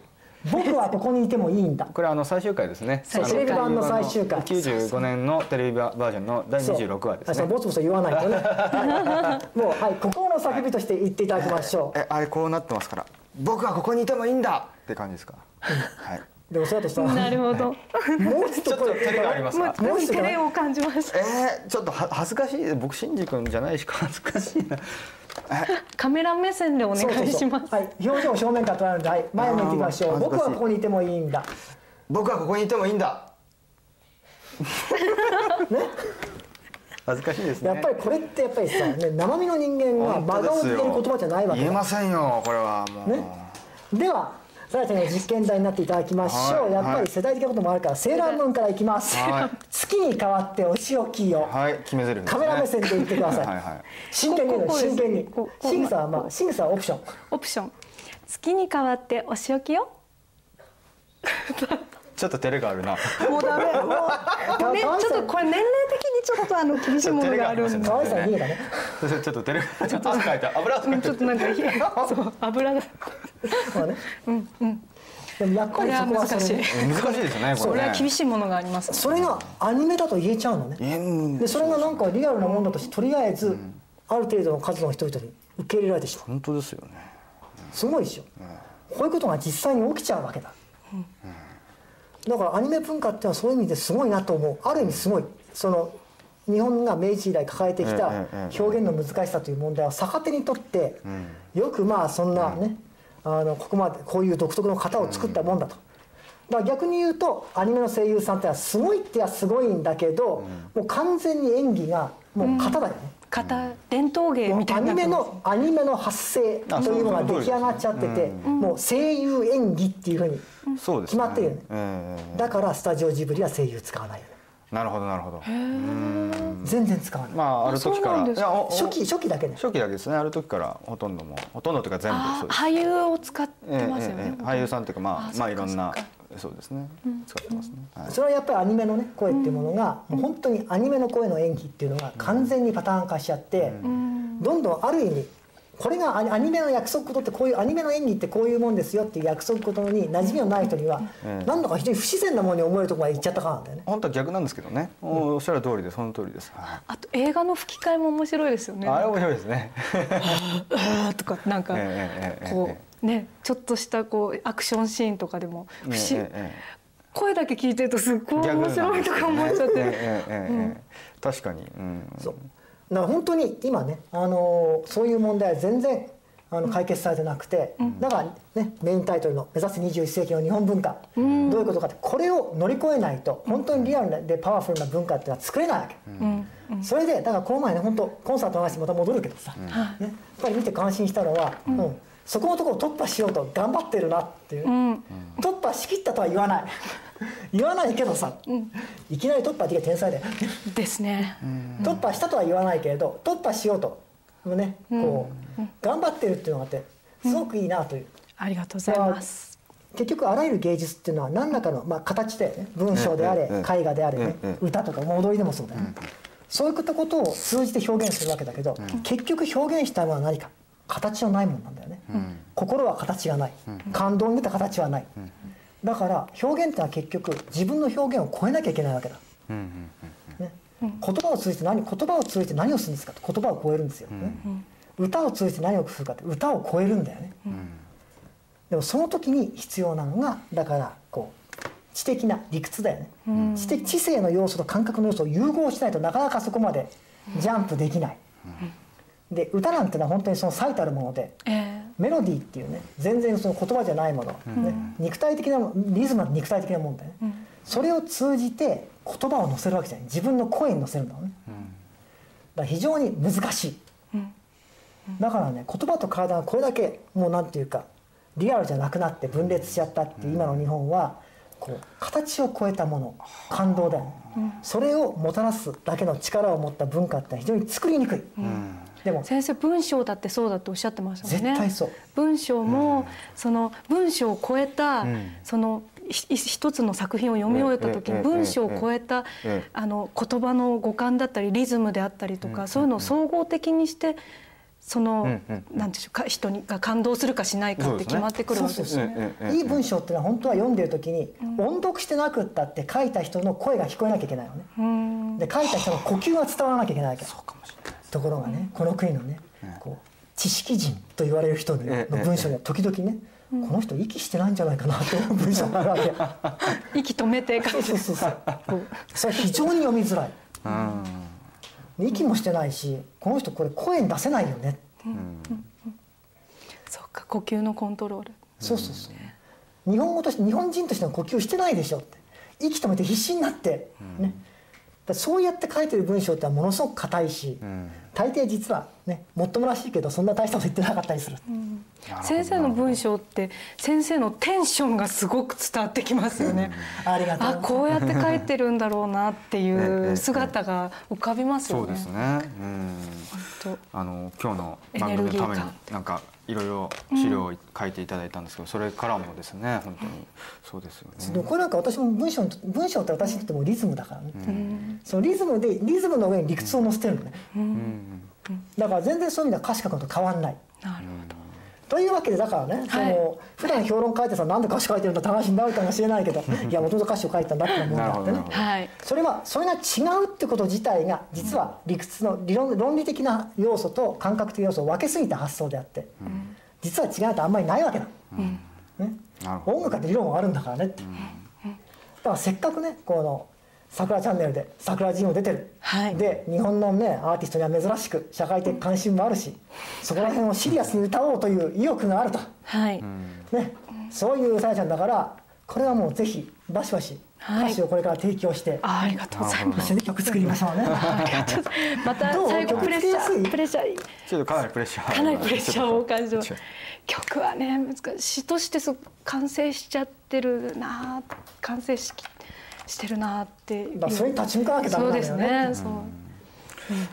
僕はここにいてもいいんだ。これはあの最終回ですね。テレビ版の最終回。95年のテレビバージョンの第26話ですね。あそうボツボツ言わないとね。[laughs] はいもうはい心の叫びとして言っていただきましょう、えあれこうなってますから。僕はここにいてもいいんだ。って感じですか？はい。でもそうだとしたら。なるほど。もうちょっと照れがありますか？もう照れを感じました。えー、ちょっとは恥ずかしい。僕シンジ君じゃないし恥ずかしいな [laughs] カメラ目線でお願そうそうそう。いします。はい、表情を正面から捉えるので、はい、前を向いていきましょう。僕はここにいてもいいんだ。僕はここにいてもいいんだ。[laughs] 恥ずかしいですね。やっぱりこれってやっぱりさ、ね、生身の人間は真顔で言える言葉じゃないわけだ。言えませんよこれはもう、ね。ではさやちゃんの実験台になっていただきましょう、はい。やっぱり世代的なこともあるからセーラームーンからいきます、はい。月に変わってお仕置きよ、はい決め台詞ですね。カメラ目線で言ってください。はいはい。真剣に言うの。ここです真剣に。シングさんはまあシングさんはオプション。オプション。月に変わってお仕置きよ。[laughs] ちょっと照れがあるなもうダメ。もうね、ちょっとこれ年齢的にちょっとあの厳しいものがあるんで。可愛さに逃げたねちょっと照れがちょっと汗かいて油汗かいてちょっとなんかそう油がまあねでもやっぱりそこは難しい難しいですねここれは厳しいものがあります。それがアニメだと言えちゃうのねでそれがなんかリアルなもんだとしてとりあえずある程度の数の人々に受け入れられてしまう本当ですよねすごいでしょ、こういうことが実際に起きちゃうわけだ、だからアニメ文化っていうのはそういう意味ですごいなと思う。ある意味すごい。その日本が明治以来抱えてきた表現の難しさという問題を逆手にとって、よくまあそんなね、あのここまでこういう独特の型を作ったもんだと。だから逆に言うとアニメの声優さんってのはすごいってはすごいんだけど、もう完全に演技がもう型だよね。型伝統芸みたいアニメのアニメの発声というのが出来上がっちゃってて、もう声優演技っていうふうにそうです決まってるよね。ええ。だからスタジオジブリは声優使わないよ。ねなるほどなるほど。全然使わない、まあある時から。初期初期だけね。初期だけですね。ある時からほとんどもうほとんどというか全部あそうです。俳優を使ってええますよねええ。俳優さんというかまああまあいろんなそうですね。使ってますね。はい。それはやっぱりアニメのね声っていうものが、もう本当にアニメの声の演技っていうのが完全にパターン化しちゃって、どんどんある意味これがアニメの約束事ってこういうアニメの演技ってこういうもんですよっていう約束事に馴染みのない人には、ええなんだか非常に不自然なものに思えるところまで行っちゃったからなんだよね。本当は逆なんですけどね。おおっしゃる通りですその通りです。はい。あと映画の吹き替えも面白いですよね。あれ面白いですね。とかなんか [laughs] ええええええ。こうねちょっとしたこうアクションシーンとかでも不思ええええ。声だけ聞いてるとすっごい面白いとか思っちゃって。ええええええ確かに。うん。そう。だから本当に今ね、あのーそういう問題は全然あの解決されてなくて、だからねメインタイトルの「目指す21世紀の日本文化」どういうことかってこれを乗り越えないと本当にリアルでパワフルな文化っていうのは作れないわけ。それでだからこの前ね本当コンサートの話にまた戻るけどさ、ね、やっぱり見て感心したのは、うんそこのところを突破しようと頑張ってるなっていう、突破しきったとは言わない。[laughs] 言わないけどさ、いきなり突破できる天才だよ。ですね。[laughs] 突破したとは言わないけれど突破しようと。ねこう頑張ってるっていうのがあってすごくいいなという。ありがとうございます。結局あらゆる芸術っていうのは何らかの、まあ、形だよね文章であれ絵画であれねええ歌とかもう踊りでもそうだよね。そういったことを通じて表現するわけだけど結局表現したいものは何か形のないものなんだよね。心は形がない。感動に出た形はない。だから表現ってのは結局自分の表現を超えなきゃいけないわけだ。ね、言葉を通じて何言葉を通じて何をするんですかって言葉を超えるんですよ、ね。歌を通じて何をするかって歌を超えるんだよね、でもその時に必要なのがだからこう知的な理屈だよね、知的知性の要素と感覚の要素を融合しないとなかなかそこまでジャンプできない、で歌なんてのは本当にその最たるものでえメロディーっていうね全然その言葉じゃないもの、ね肉体的なもリズムは肉体的なもんだよね、それを通じて言葉を乗せるわけじゃない。自分の声に乗せるんだもん。ね、だから非常に難しい、だからね言葉と体がこれだけもうなんていうかリアルじゃなくなって分裂しちゃったっていう今の日本はこう形を超えたもの感動だよね、それをもたらすだけの力を持った文化って非常に作りにくい、でも。先生文章だってそうだっておっしゃってましたもんね。絶対そう。文章も、その文章を超えた、ん。そのひ一つの作品を読み終えた時に文章を超えた、ええあの言葉の語感だったりリズムであったりとか、そういうのを総合的にしてその、うんうんなんていうんでしょうか人にが感動するかしないかって決まってくるわけですよね。いい文章っていうのは本当は読んでる時に音読してなくったって書いた人の声が聞こえなきゃいけないのね。うん。で書いた人の呼吸が伝わらなきゃいけないわけ。そうかもしれないところがねこの国のねこう知識人と言われる人のええ。文章には時々ねこの人息してないんじゃないかなという文章があるわけ。[laughs] 息止めて書いて。そうそうそうそ [laughs] れは非常に読みづらい。うん。息もしてないしこの人これ声に出せないよね。そうか呼吸のコントロール。そうそうそう。日本語として日本人としての呼吸してないでしょって。息止めて必死になって、ね。だそうやって書いてる文章ってのはものすごく硬いし、ん大抵実はねもっともらしいけどそんな大したこと言ってなかったりする。先生の文章って先生のテンションがすごく伝わってきますよね。ありがとう。あこうやって書いてるんだろうなっていええう姿が浮かびますよね。そうですね。うん。本あの今日の番組のためになんかいろいろ資料を書いていただいたんですけど、それからもですね本当に。そうですよね。これなんか私も文章文章って私にとってもリズムだからね、そのリズムでリズムの上に理屈を乗せてるのね、うん。だから全然そういう意味では歌詞書くのと変わんない。当なるほど。というわけでだからね、その普段評論書いてさなんで歌詞書いてるんだって話になるかもしれないけど [laughs] いやもともと歌詞を書いたんだって思うんだってね。はい。それはそれが違うってこと自体が実は理屈の理論論理的な要素と感覚的要素を分けすぎた発想であって、実は違うとあんまりないわけだ、ね、なるほど音楽だって理論はあるんだからねって、だからせっかくねこの「桜チャンネル」で桜ジンを出てる、はい。で日本のねアーティストには珍しく社会的関心もあるしそこら辺をシリアスに歌おうという意欲があると、はい。ね、そういうさやちゃんだからこれはもうぜひバシバシはい。歌詞をこれから提供して、あありがとうございます。一緒に曲作りましょうね。ありがとう？ございまた最後プレッシャー。プレッシャー。ちょっとかなりプレッシャー。かなりプレッシャーを感じます曲はね難しい。詩としてす完成しちゃってるな。完成しきしてるなっていう。だからそれに立ち向かわなきゃダメそうですなん。だよねねそう。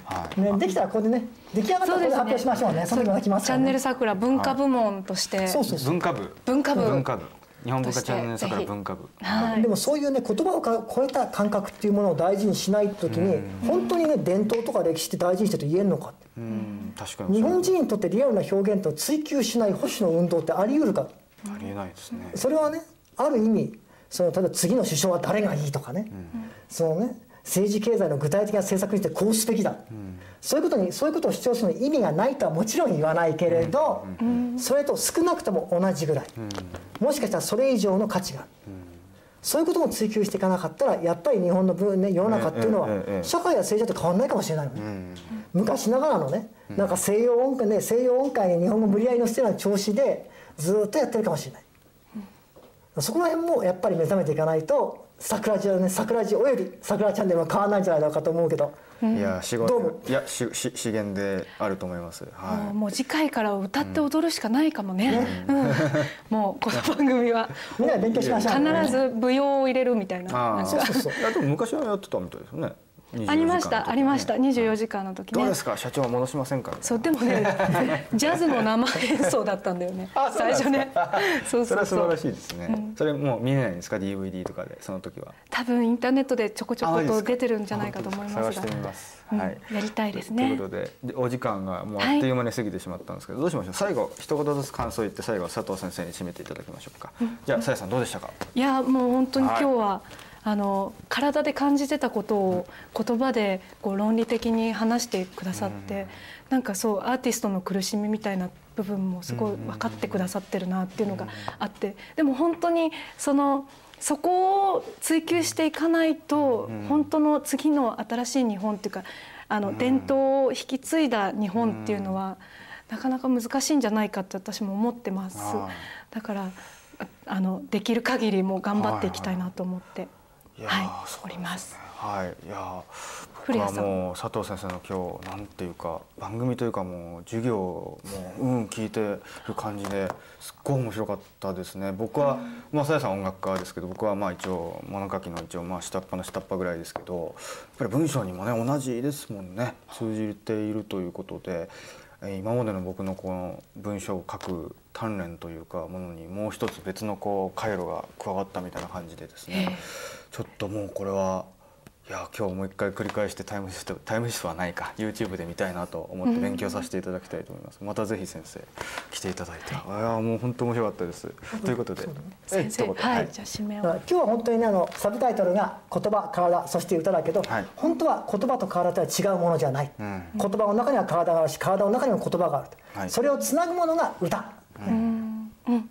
はい。ね、できたらここでね出来上がったらここで発表しましょうね。その時すね。チャンネル桜文化部門として、そうそうそう。文化部。文化部。文化部日本文化チャンネル桜文化部。はい。でもそういうね言葉をか超えた感覚っていうものを大事にしない時に本当にね伝統とか歴史って大事にしてと言えるのかって。うん。確かに日本人にとってリアルな表現と追求しない保守の運動ってあり得るかありえないですね。それはねある意味その例えば次の首相は誰がいいとかね、そのね政治経済の具体的な政策にしてこうすべきだ、そういうことにそういうことを主張するのに意味がないとはもちろん言わないけれど、それと少なくとも同じぐらい、もしかしたらそれ以上の価値が。ある、そういうことも追求していかなかったらやっぱり日本の分、ね、世の中っていうのは社会や政治と変わらないかもしれないよね、昔ながらのねなんか西洋音階ね西洋音階に日本語無理やり乗せてるような調子でずっとやってるかもしれない。そこら辺もやっぱり目覚めていかないと桜地はね桜地および桜チャンネルは変わらないんじゃないかと思うけど。いや仕どうも事いやしし資源であると思います。はもうもう次回から歌って踊るしかないかもね、うん。[laughs] もうこの番組は。みんなで勉強しましょう、必ず舞踊を入れるみたいな。ああそうそうそう。いやでも昔はやってたみたいですよねありましたありました。ね24時間の時ね。どうですか？社長戻しませんか？そうでもね [laughs] ジャズの生演奏だったんだよね。最初ね。[laughs] そうそうそう。は素晴らしいですね、それもう見れないんですか？DVD とかでその時は。多分インターネットでちょこちょこと出てるんじゃないかと思いますが。探してみます、うん。はい。やりたいですといねうことででお時間がもうあっという間に過ぎてしまったんですけど、どうしましょう？最後一言ずつ感想言って最後は佐藤先生に締めていただきましょうか、じゃあさやさんどうでしたか？いやもう本当に今はい。日は、あの体で感じてたことを言葉でこう論理的に話してくださって、なんかそうアーティストの苦しみみたいな部分もすごい分かってくださってるなっていうのがあってでも本当にそのそこを追求していかないと、本当の次の新しい日本っていうかあの伝統を引き継いだ日本っていうのは、なかなか難しいんじゃないかって私も思ってます。はい。だからああのできる限りもう頑張っていきたいなと思って。いやはいそうおります。はいいや僕はもう佐藤先生の今日なんていうか番組というかもう授業もううん聞いてる感じですっごい面白かったですね。僕は、まあさやさん音楽家ですけど僕はまあ一応物書きの一応まあ下っ端の下っ端ぐらいですけどやっぱり文章にもね同じですもんね。通じているということで。えー今までの僕のこの文章を書く鍛錬というかものにもう一つ別のこう回路が加わったみたいな感じでですね、ちょっともうこれはいや今日もう一回繰り返してタイムシフトタイムシフトはないか。YouTube で見たいなと思って勉強させていただきたいと思います、またぜひ先生来ていただいて、い、やもう本当面白かったです、ということで。先生、え一言はい、じゃあ締めを。今日は本当にねあのサブタイトルが「言葉体そして歌」だけど、はい。本当は言葉と体とは違うものじゃない、ん。言葉の中には体があるし体の中にも言葉があると、はい。それをつなぐものが歌、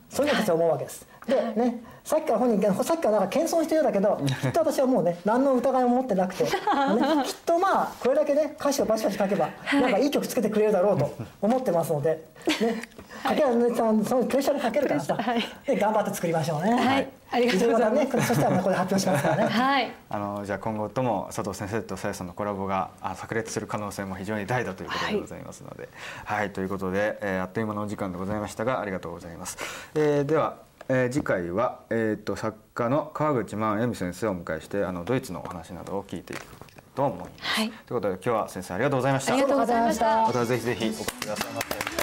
そういうふうに私は思うわけです。でねさっきから本人さっきからなんか謙遜してるようだけど [laughs] きっと私はもうね何の疑いも持ってなくて、ね、きっとまあこれだけね歌詞をバシバシ書けばなんかいい曲つけてくれるだろうと思ってますので、ね、かけらねそのそのプレッシャーもかけるからさ、はいで頑張って作りましょうね。はいありがとうございますねそしたらまたこれ発表しますからね。[laughs] はい。あのじゃあ今後とも佐藤先生とさやさんのコラボがあ炸裂する可能性も非常に大だということでございますので、はい、ということで、えーあっという間のお時間でございましたがありがとうございます。えーでは、えー次回はえっ、と作家の川口万恵美先生をお迎えしてあのドイツのお話などを聞いていきたいと思います。はいということで今日は先生ありがとうございました。ありがとうございましたまたぜひぜひお越しくださいませ。